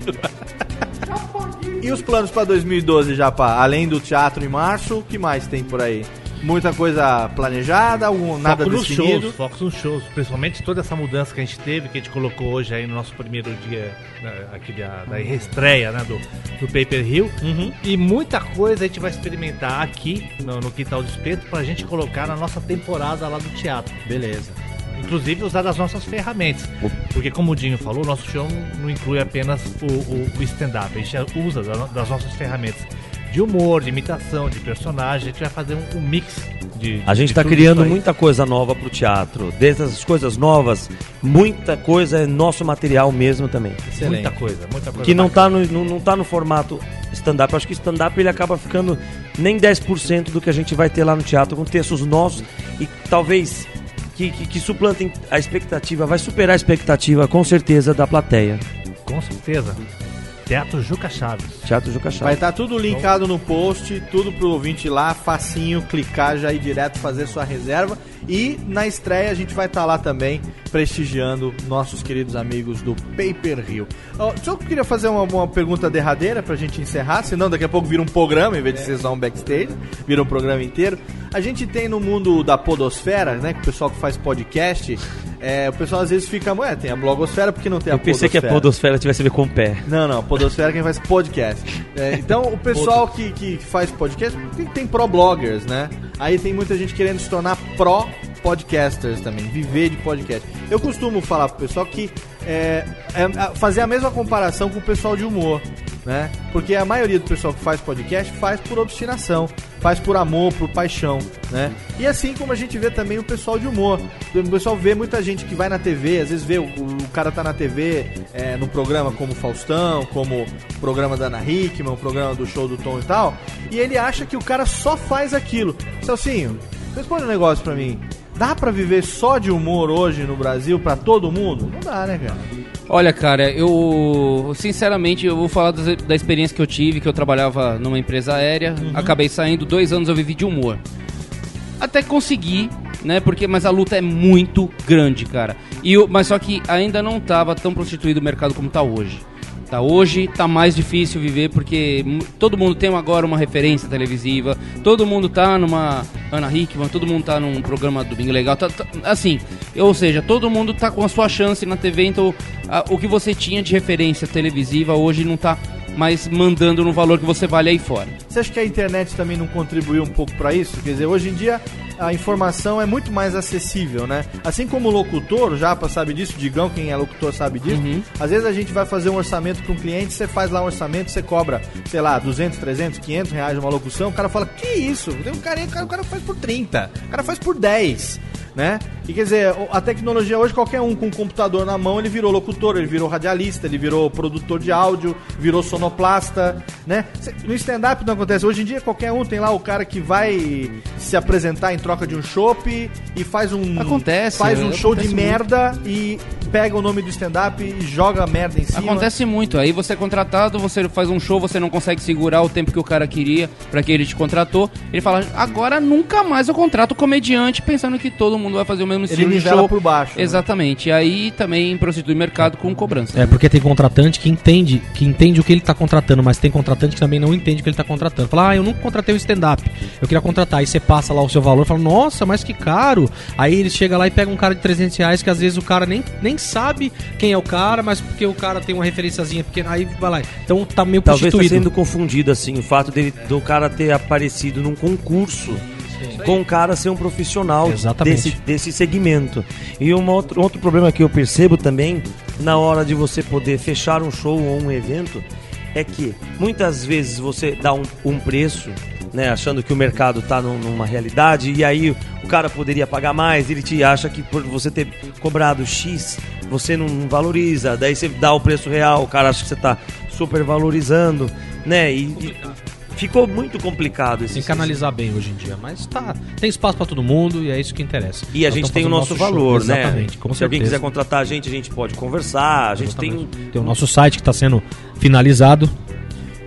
e os planos pra 2012, Japa? Além do teatro em março, o que mais tem por aí? Muita coisa planejada, algum, nada foco definido? shows, foco nos shows. Principalmente toda essa mudança que a gente teve, que a gente colocou hoje aí no nosso primeiro dia né, aqui da, da reestreia né, do, do Paper Hill. Uhum. E muita coisa a gente vai experimentar aqui no, no Quintal do Espeto pra gente colocar na nossa temporada lá do teatro. Beleza. Inclusive usar das nossas ferramentas. Porque como o Dinho falou, o nosso show não inclui apenas o, o- o stand-up. A gente usa da- das nossas ferramentas de humor, de imitação, de personagem. A gente vai fazer um, um mix de. A gente tá tudo criando muita coisa nova pro teatro. Dessas coisas novas, muita coisa é nosso material mesmo também. Excelente. Muita coisa, muita coisa. Que não bacana. tá no, não, tá no formato stand-up. Eu Acho que stand-up ele acaba ficando nem 10% do que a gente vai ter lá no teatro, com textos nossos e talvez que, que, que suplantem a expectativa, vai superar a expectativa com certeza da plateia. Com certeza. Teatro Juca Chaves. Teatro Juca Vai Chaves. estar tudo linkado no post, tudo pro ouvinte ir lá, facinho, clicar já ir direto fazer sua reserva. E na estreia a gente vai estar lá também prestigiando nossos queridos amigos do Paper Hill. Ó, só que eu queria fazer uma, uma pergunta derradeira pra gente encerrar, senão daqui a pouco vira um programa em vez de ser só um backstage, vira um programa inteiro. A gente tem no mundo da podosfera, né? Que o pessoal que faz podcast, é, o pessoal às vezes fica, ué, tem a blogosfera porque não tem a Eu pensei que a podosfera tivesse a ver com pé. Não, não, podosfera é quem faz podcast. É, então, o pessoal que, que faz podcast, tem, tem pro bloggers, né? Aí tem muita gente querendo se tornar pro podcasters também, viver de podcast. Eu costumo falar pro pessoal que é, é, fazer a mesma comparação com o pessoal de humor, né? Porque a maioria do pessoal que faz podcast faz por obstinação, faz por amor, por paixão, né? E assim como a gente vê também o pessoal de humor. O pessoal vê muita gente que vai na TV, às vezes vê o, o cara tá na TV é, no programa como Faustão, como o programa da Ana Hickman, o programa do show do Tom e tal, e ele acha que o cara só faz aquilo. Celcinho, responde um negócio pra mim. Dá pra viver só de humor hoje no Brasil pra todo mundo? Não dá, né, cara? Olha, cara, eu sinceramente eu vou falar da experiência que eu tive, que eu trabalhava numa empresa aérea, acabei saindo, dois anos eu vivi de humor. Até consegui, né? Porque mas a luta é muito grande, cara. E o- mas só que ainda não tava tão prostituído o mercado como tá hoje. Tá hoje tá mais difícil viver porque todo mundo tem agora uma referência televisiva, todo mundo tá numa Ana Hickman, todo mundo tá num programa do Bingo Legal, tá- tá- assim, ou seja, todo mundo tá com a sua chance na TV, então a- o que você tinha de referência televisiva hoje não tá mais mandando no valor que você vale aí fora. Você acha que a internet também não contribuiu um pouco pra isso? Quer dizer, hoje em dia a informação é muito mais acessível, né? Assim como o locutor, o Japa sabe disso, o Digão, quem é locutor sabe disso. Às vezes a gente vai fazer um orçamento para um cliente, você faz lá um orçamento, você cobra, sei lá, 200, 300, 500 reais uma locução, o cara fala, que isso? Tem um o cara, o cara faz por 30, o cara faz por 10. Né? E quer dizer, a tecnologia hoje, qualquer um com um computador na mão, ele virou locutor, ele virou radialista, ele virou produtor de áudio, virou sonoplasta, né? No stand-up não acontece. Hoje em dia, qualquer um tem lá o cara que vai se apresentar em troca de um chopp e faz um. Acontece, Faz um é, show de muito. merda e pega o nome do stand-up e joga a merda em cima. Acontece muito. Aí você é contratado, você faz um show, você não consegue segurar o tempo que o cara queria pra que ele te contratou. Ele fala: agora nunca mais eu contrato comediante pensando que todo mundo vai fazer o mesmo Ele estilo de nivela show. por baixo. né? Exatamente. E aí também prostitui o mercado com cobrança. É, porque tem contratante que entende, que entende o que ele tá contratando, mas tem contratante que também não entende o que ele tá contratando. Fala, ah, eu nunca contratei o stand-up. Eu queria contratar. Aí você passa lá o seu valor e fala, nossa, mas que caro. Aí ele chega lá e pega um cara de 300 reais que às vezes o cara nem, nem sabe quem é o cara, mas porque o cara tem uma referenciazinha pequena, aí vai lá. Então tá meio Talvez tá sendo confundido assim o fato dele, do cara ter aparecido num concurso com o cara ser um profissional Exatamente. desse, desse segmento. E um outro, outro problema que eu percebo também na hora de você poder fechar um show ou um evento é que muitas vezes você dá um, um preço, né, achando que o mercado está numa realidade e aí o cara poderia pagar mais, ele te acha que por você ter cobrado X, você não valoriza, daí você dá o preço real, o cara acha que você está super valorizando, né? E, e ficou muito complicado esse Tem que analisar bem hoje em dia, mas tá, tem espaço pra todo mundo e é isso que interessa. E a Nós gente tem o nosso show. valor, né? Exatamente, com Se alguém certeza. quiser contratar a gente, a gente pode conversar. A gente tem Tem o nosso site que tá sendo finalizado.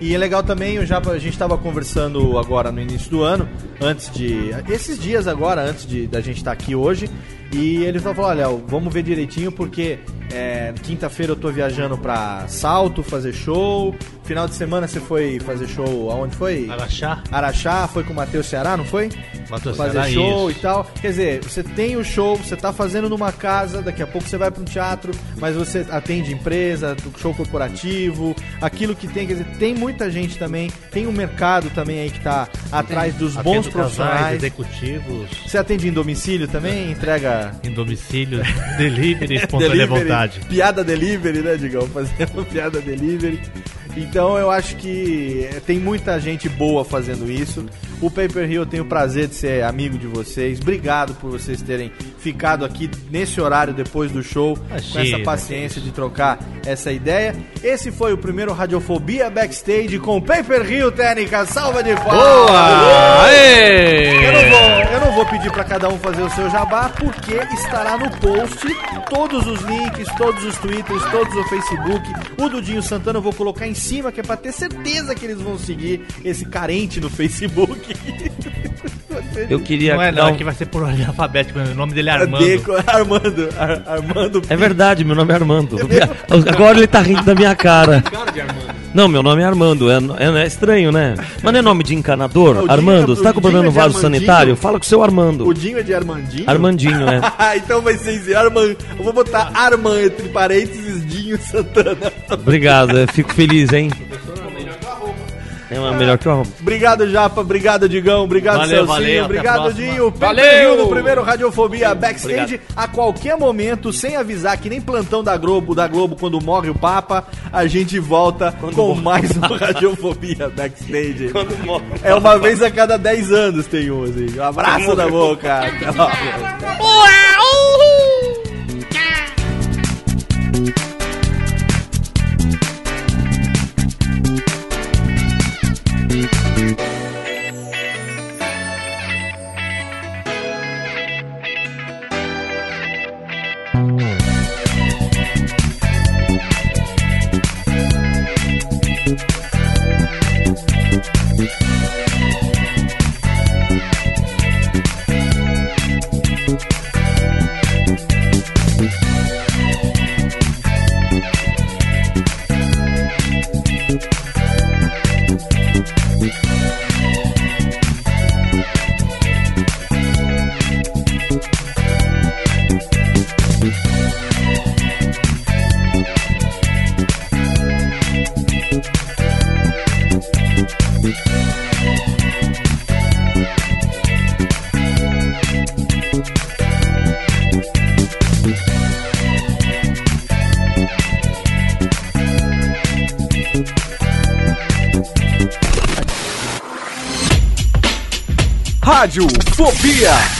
E é legal também, eu já, a gente estava conversando agora no início do ano, antes de. Esses dias agora, antes de da gente estar aqui hoje. E ele falou: olha, vamos ver direitinho, porque é, quinta-feira eu tô viajando pra Salto fazer show. Final de semana você foi fazer show aonde foi? Araxá. Araxá, foi com o Matheus Ceará, não foi? Matheus fazer Ceará, show isso. e tal. Quer dizer, você tem o show, você tá fazendo numa casa, daqui a pouco você vai para um teatro, mas você atende empresa, show corporativo, aquilo que tem, quer dizer, tem muita gente também, tem um mercado também aí que tá atrás dos bons Atendo casais, profissionais. executivos. Você atende em domicílio também? Entrega. Em domicílio, delivery, espontânea vontade. Piada delivery, né, Digão? Fazendo piada delivery. Então eu acho que eh, tem muita gente boa fazendo isso. O Paper Hill eu tenho o prazer de ser amigo de vocês. Obrigado por vocês terem ficado aqui nesse horário depois do show, com Imagina, essa paciência de trocar essa ideia. Esse foi o primeiro Radiofobia Backstage com Paper Hill Técnica. Salva de palmas! Boa! Aê! Eu não vou, eu não vou pedir pra cada um fazer o seu jabá, porque estará no post todos os links, todos os twitters, todos o Facebook. O Dudinho Santana eu vou colocar em cima, que é pra ter certeza que eles vão seguir esse carente no Facebook. Eu queria Não é não, um- aqui vai ser por ordem alfabética, o nome dele é Armando. Deco- Armando, Ar- Armando. É verdade, meu nome é Armando. Agora ele tá rindo da minha cara. Cara de Armando. Não, meu nome é Armando. É, é- é estranho, né? Mas não é nome de encanador? O Dinho Armando, é- você tá o comprando é um vaso Armandinho? sanitário? Fala com o seu Armando. O Dinho é de Armandinho? Armandinho, é. então vai ser Armand. Eu vou botar Armand entre parênteses Dinho Santana. Obrigado, eu fico feliz, hein? É uma melhor que o arroba. Obrigado, Japa. Obrigado, Digão. Obrigado, Valeu, Celcinho. valeu, obrigado. Dinho. Valeu! Do primeiro Radiofobia Backstage. Obrigado. A qualquer momento, sem avisar, que nem plantão da Globo, da Globo quando morre o Papa, a gente volta com mais um Radiofobia Backstage. Quando morre. É uma vez a cada 10 anos tem um, assim. Um abraço da boca. Até logo. Rádio Fobia.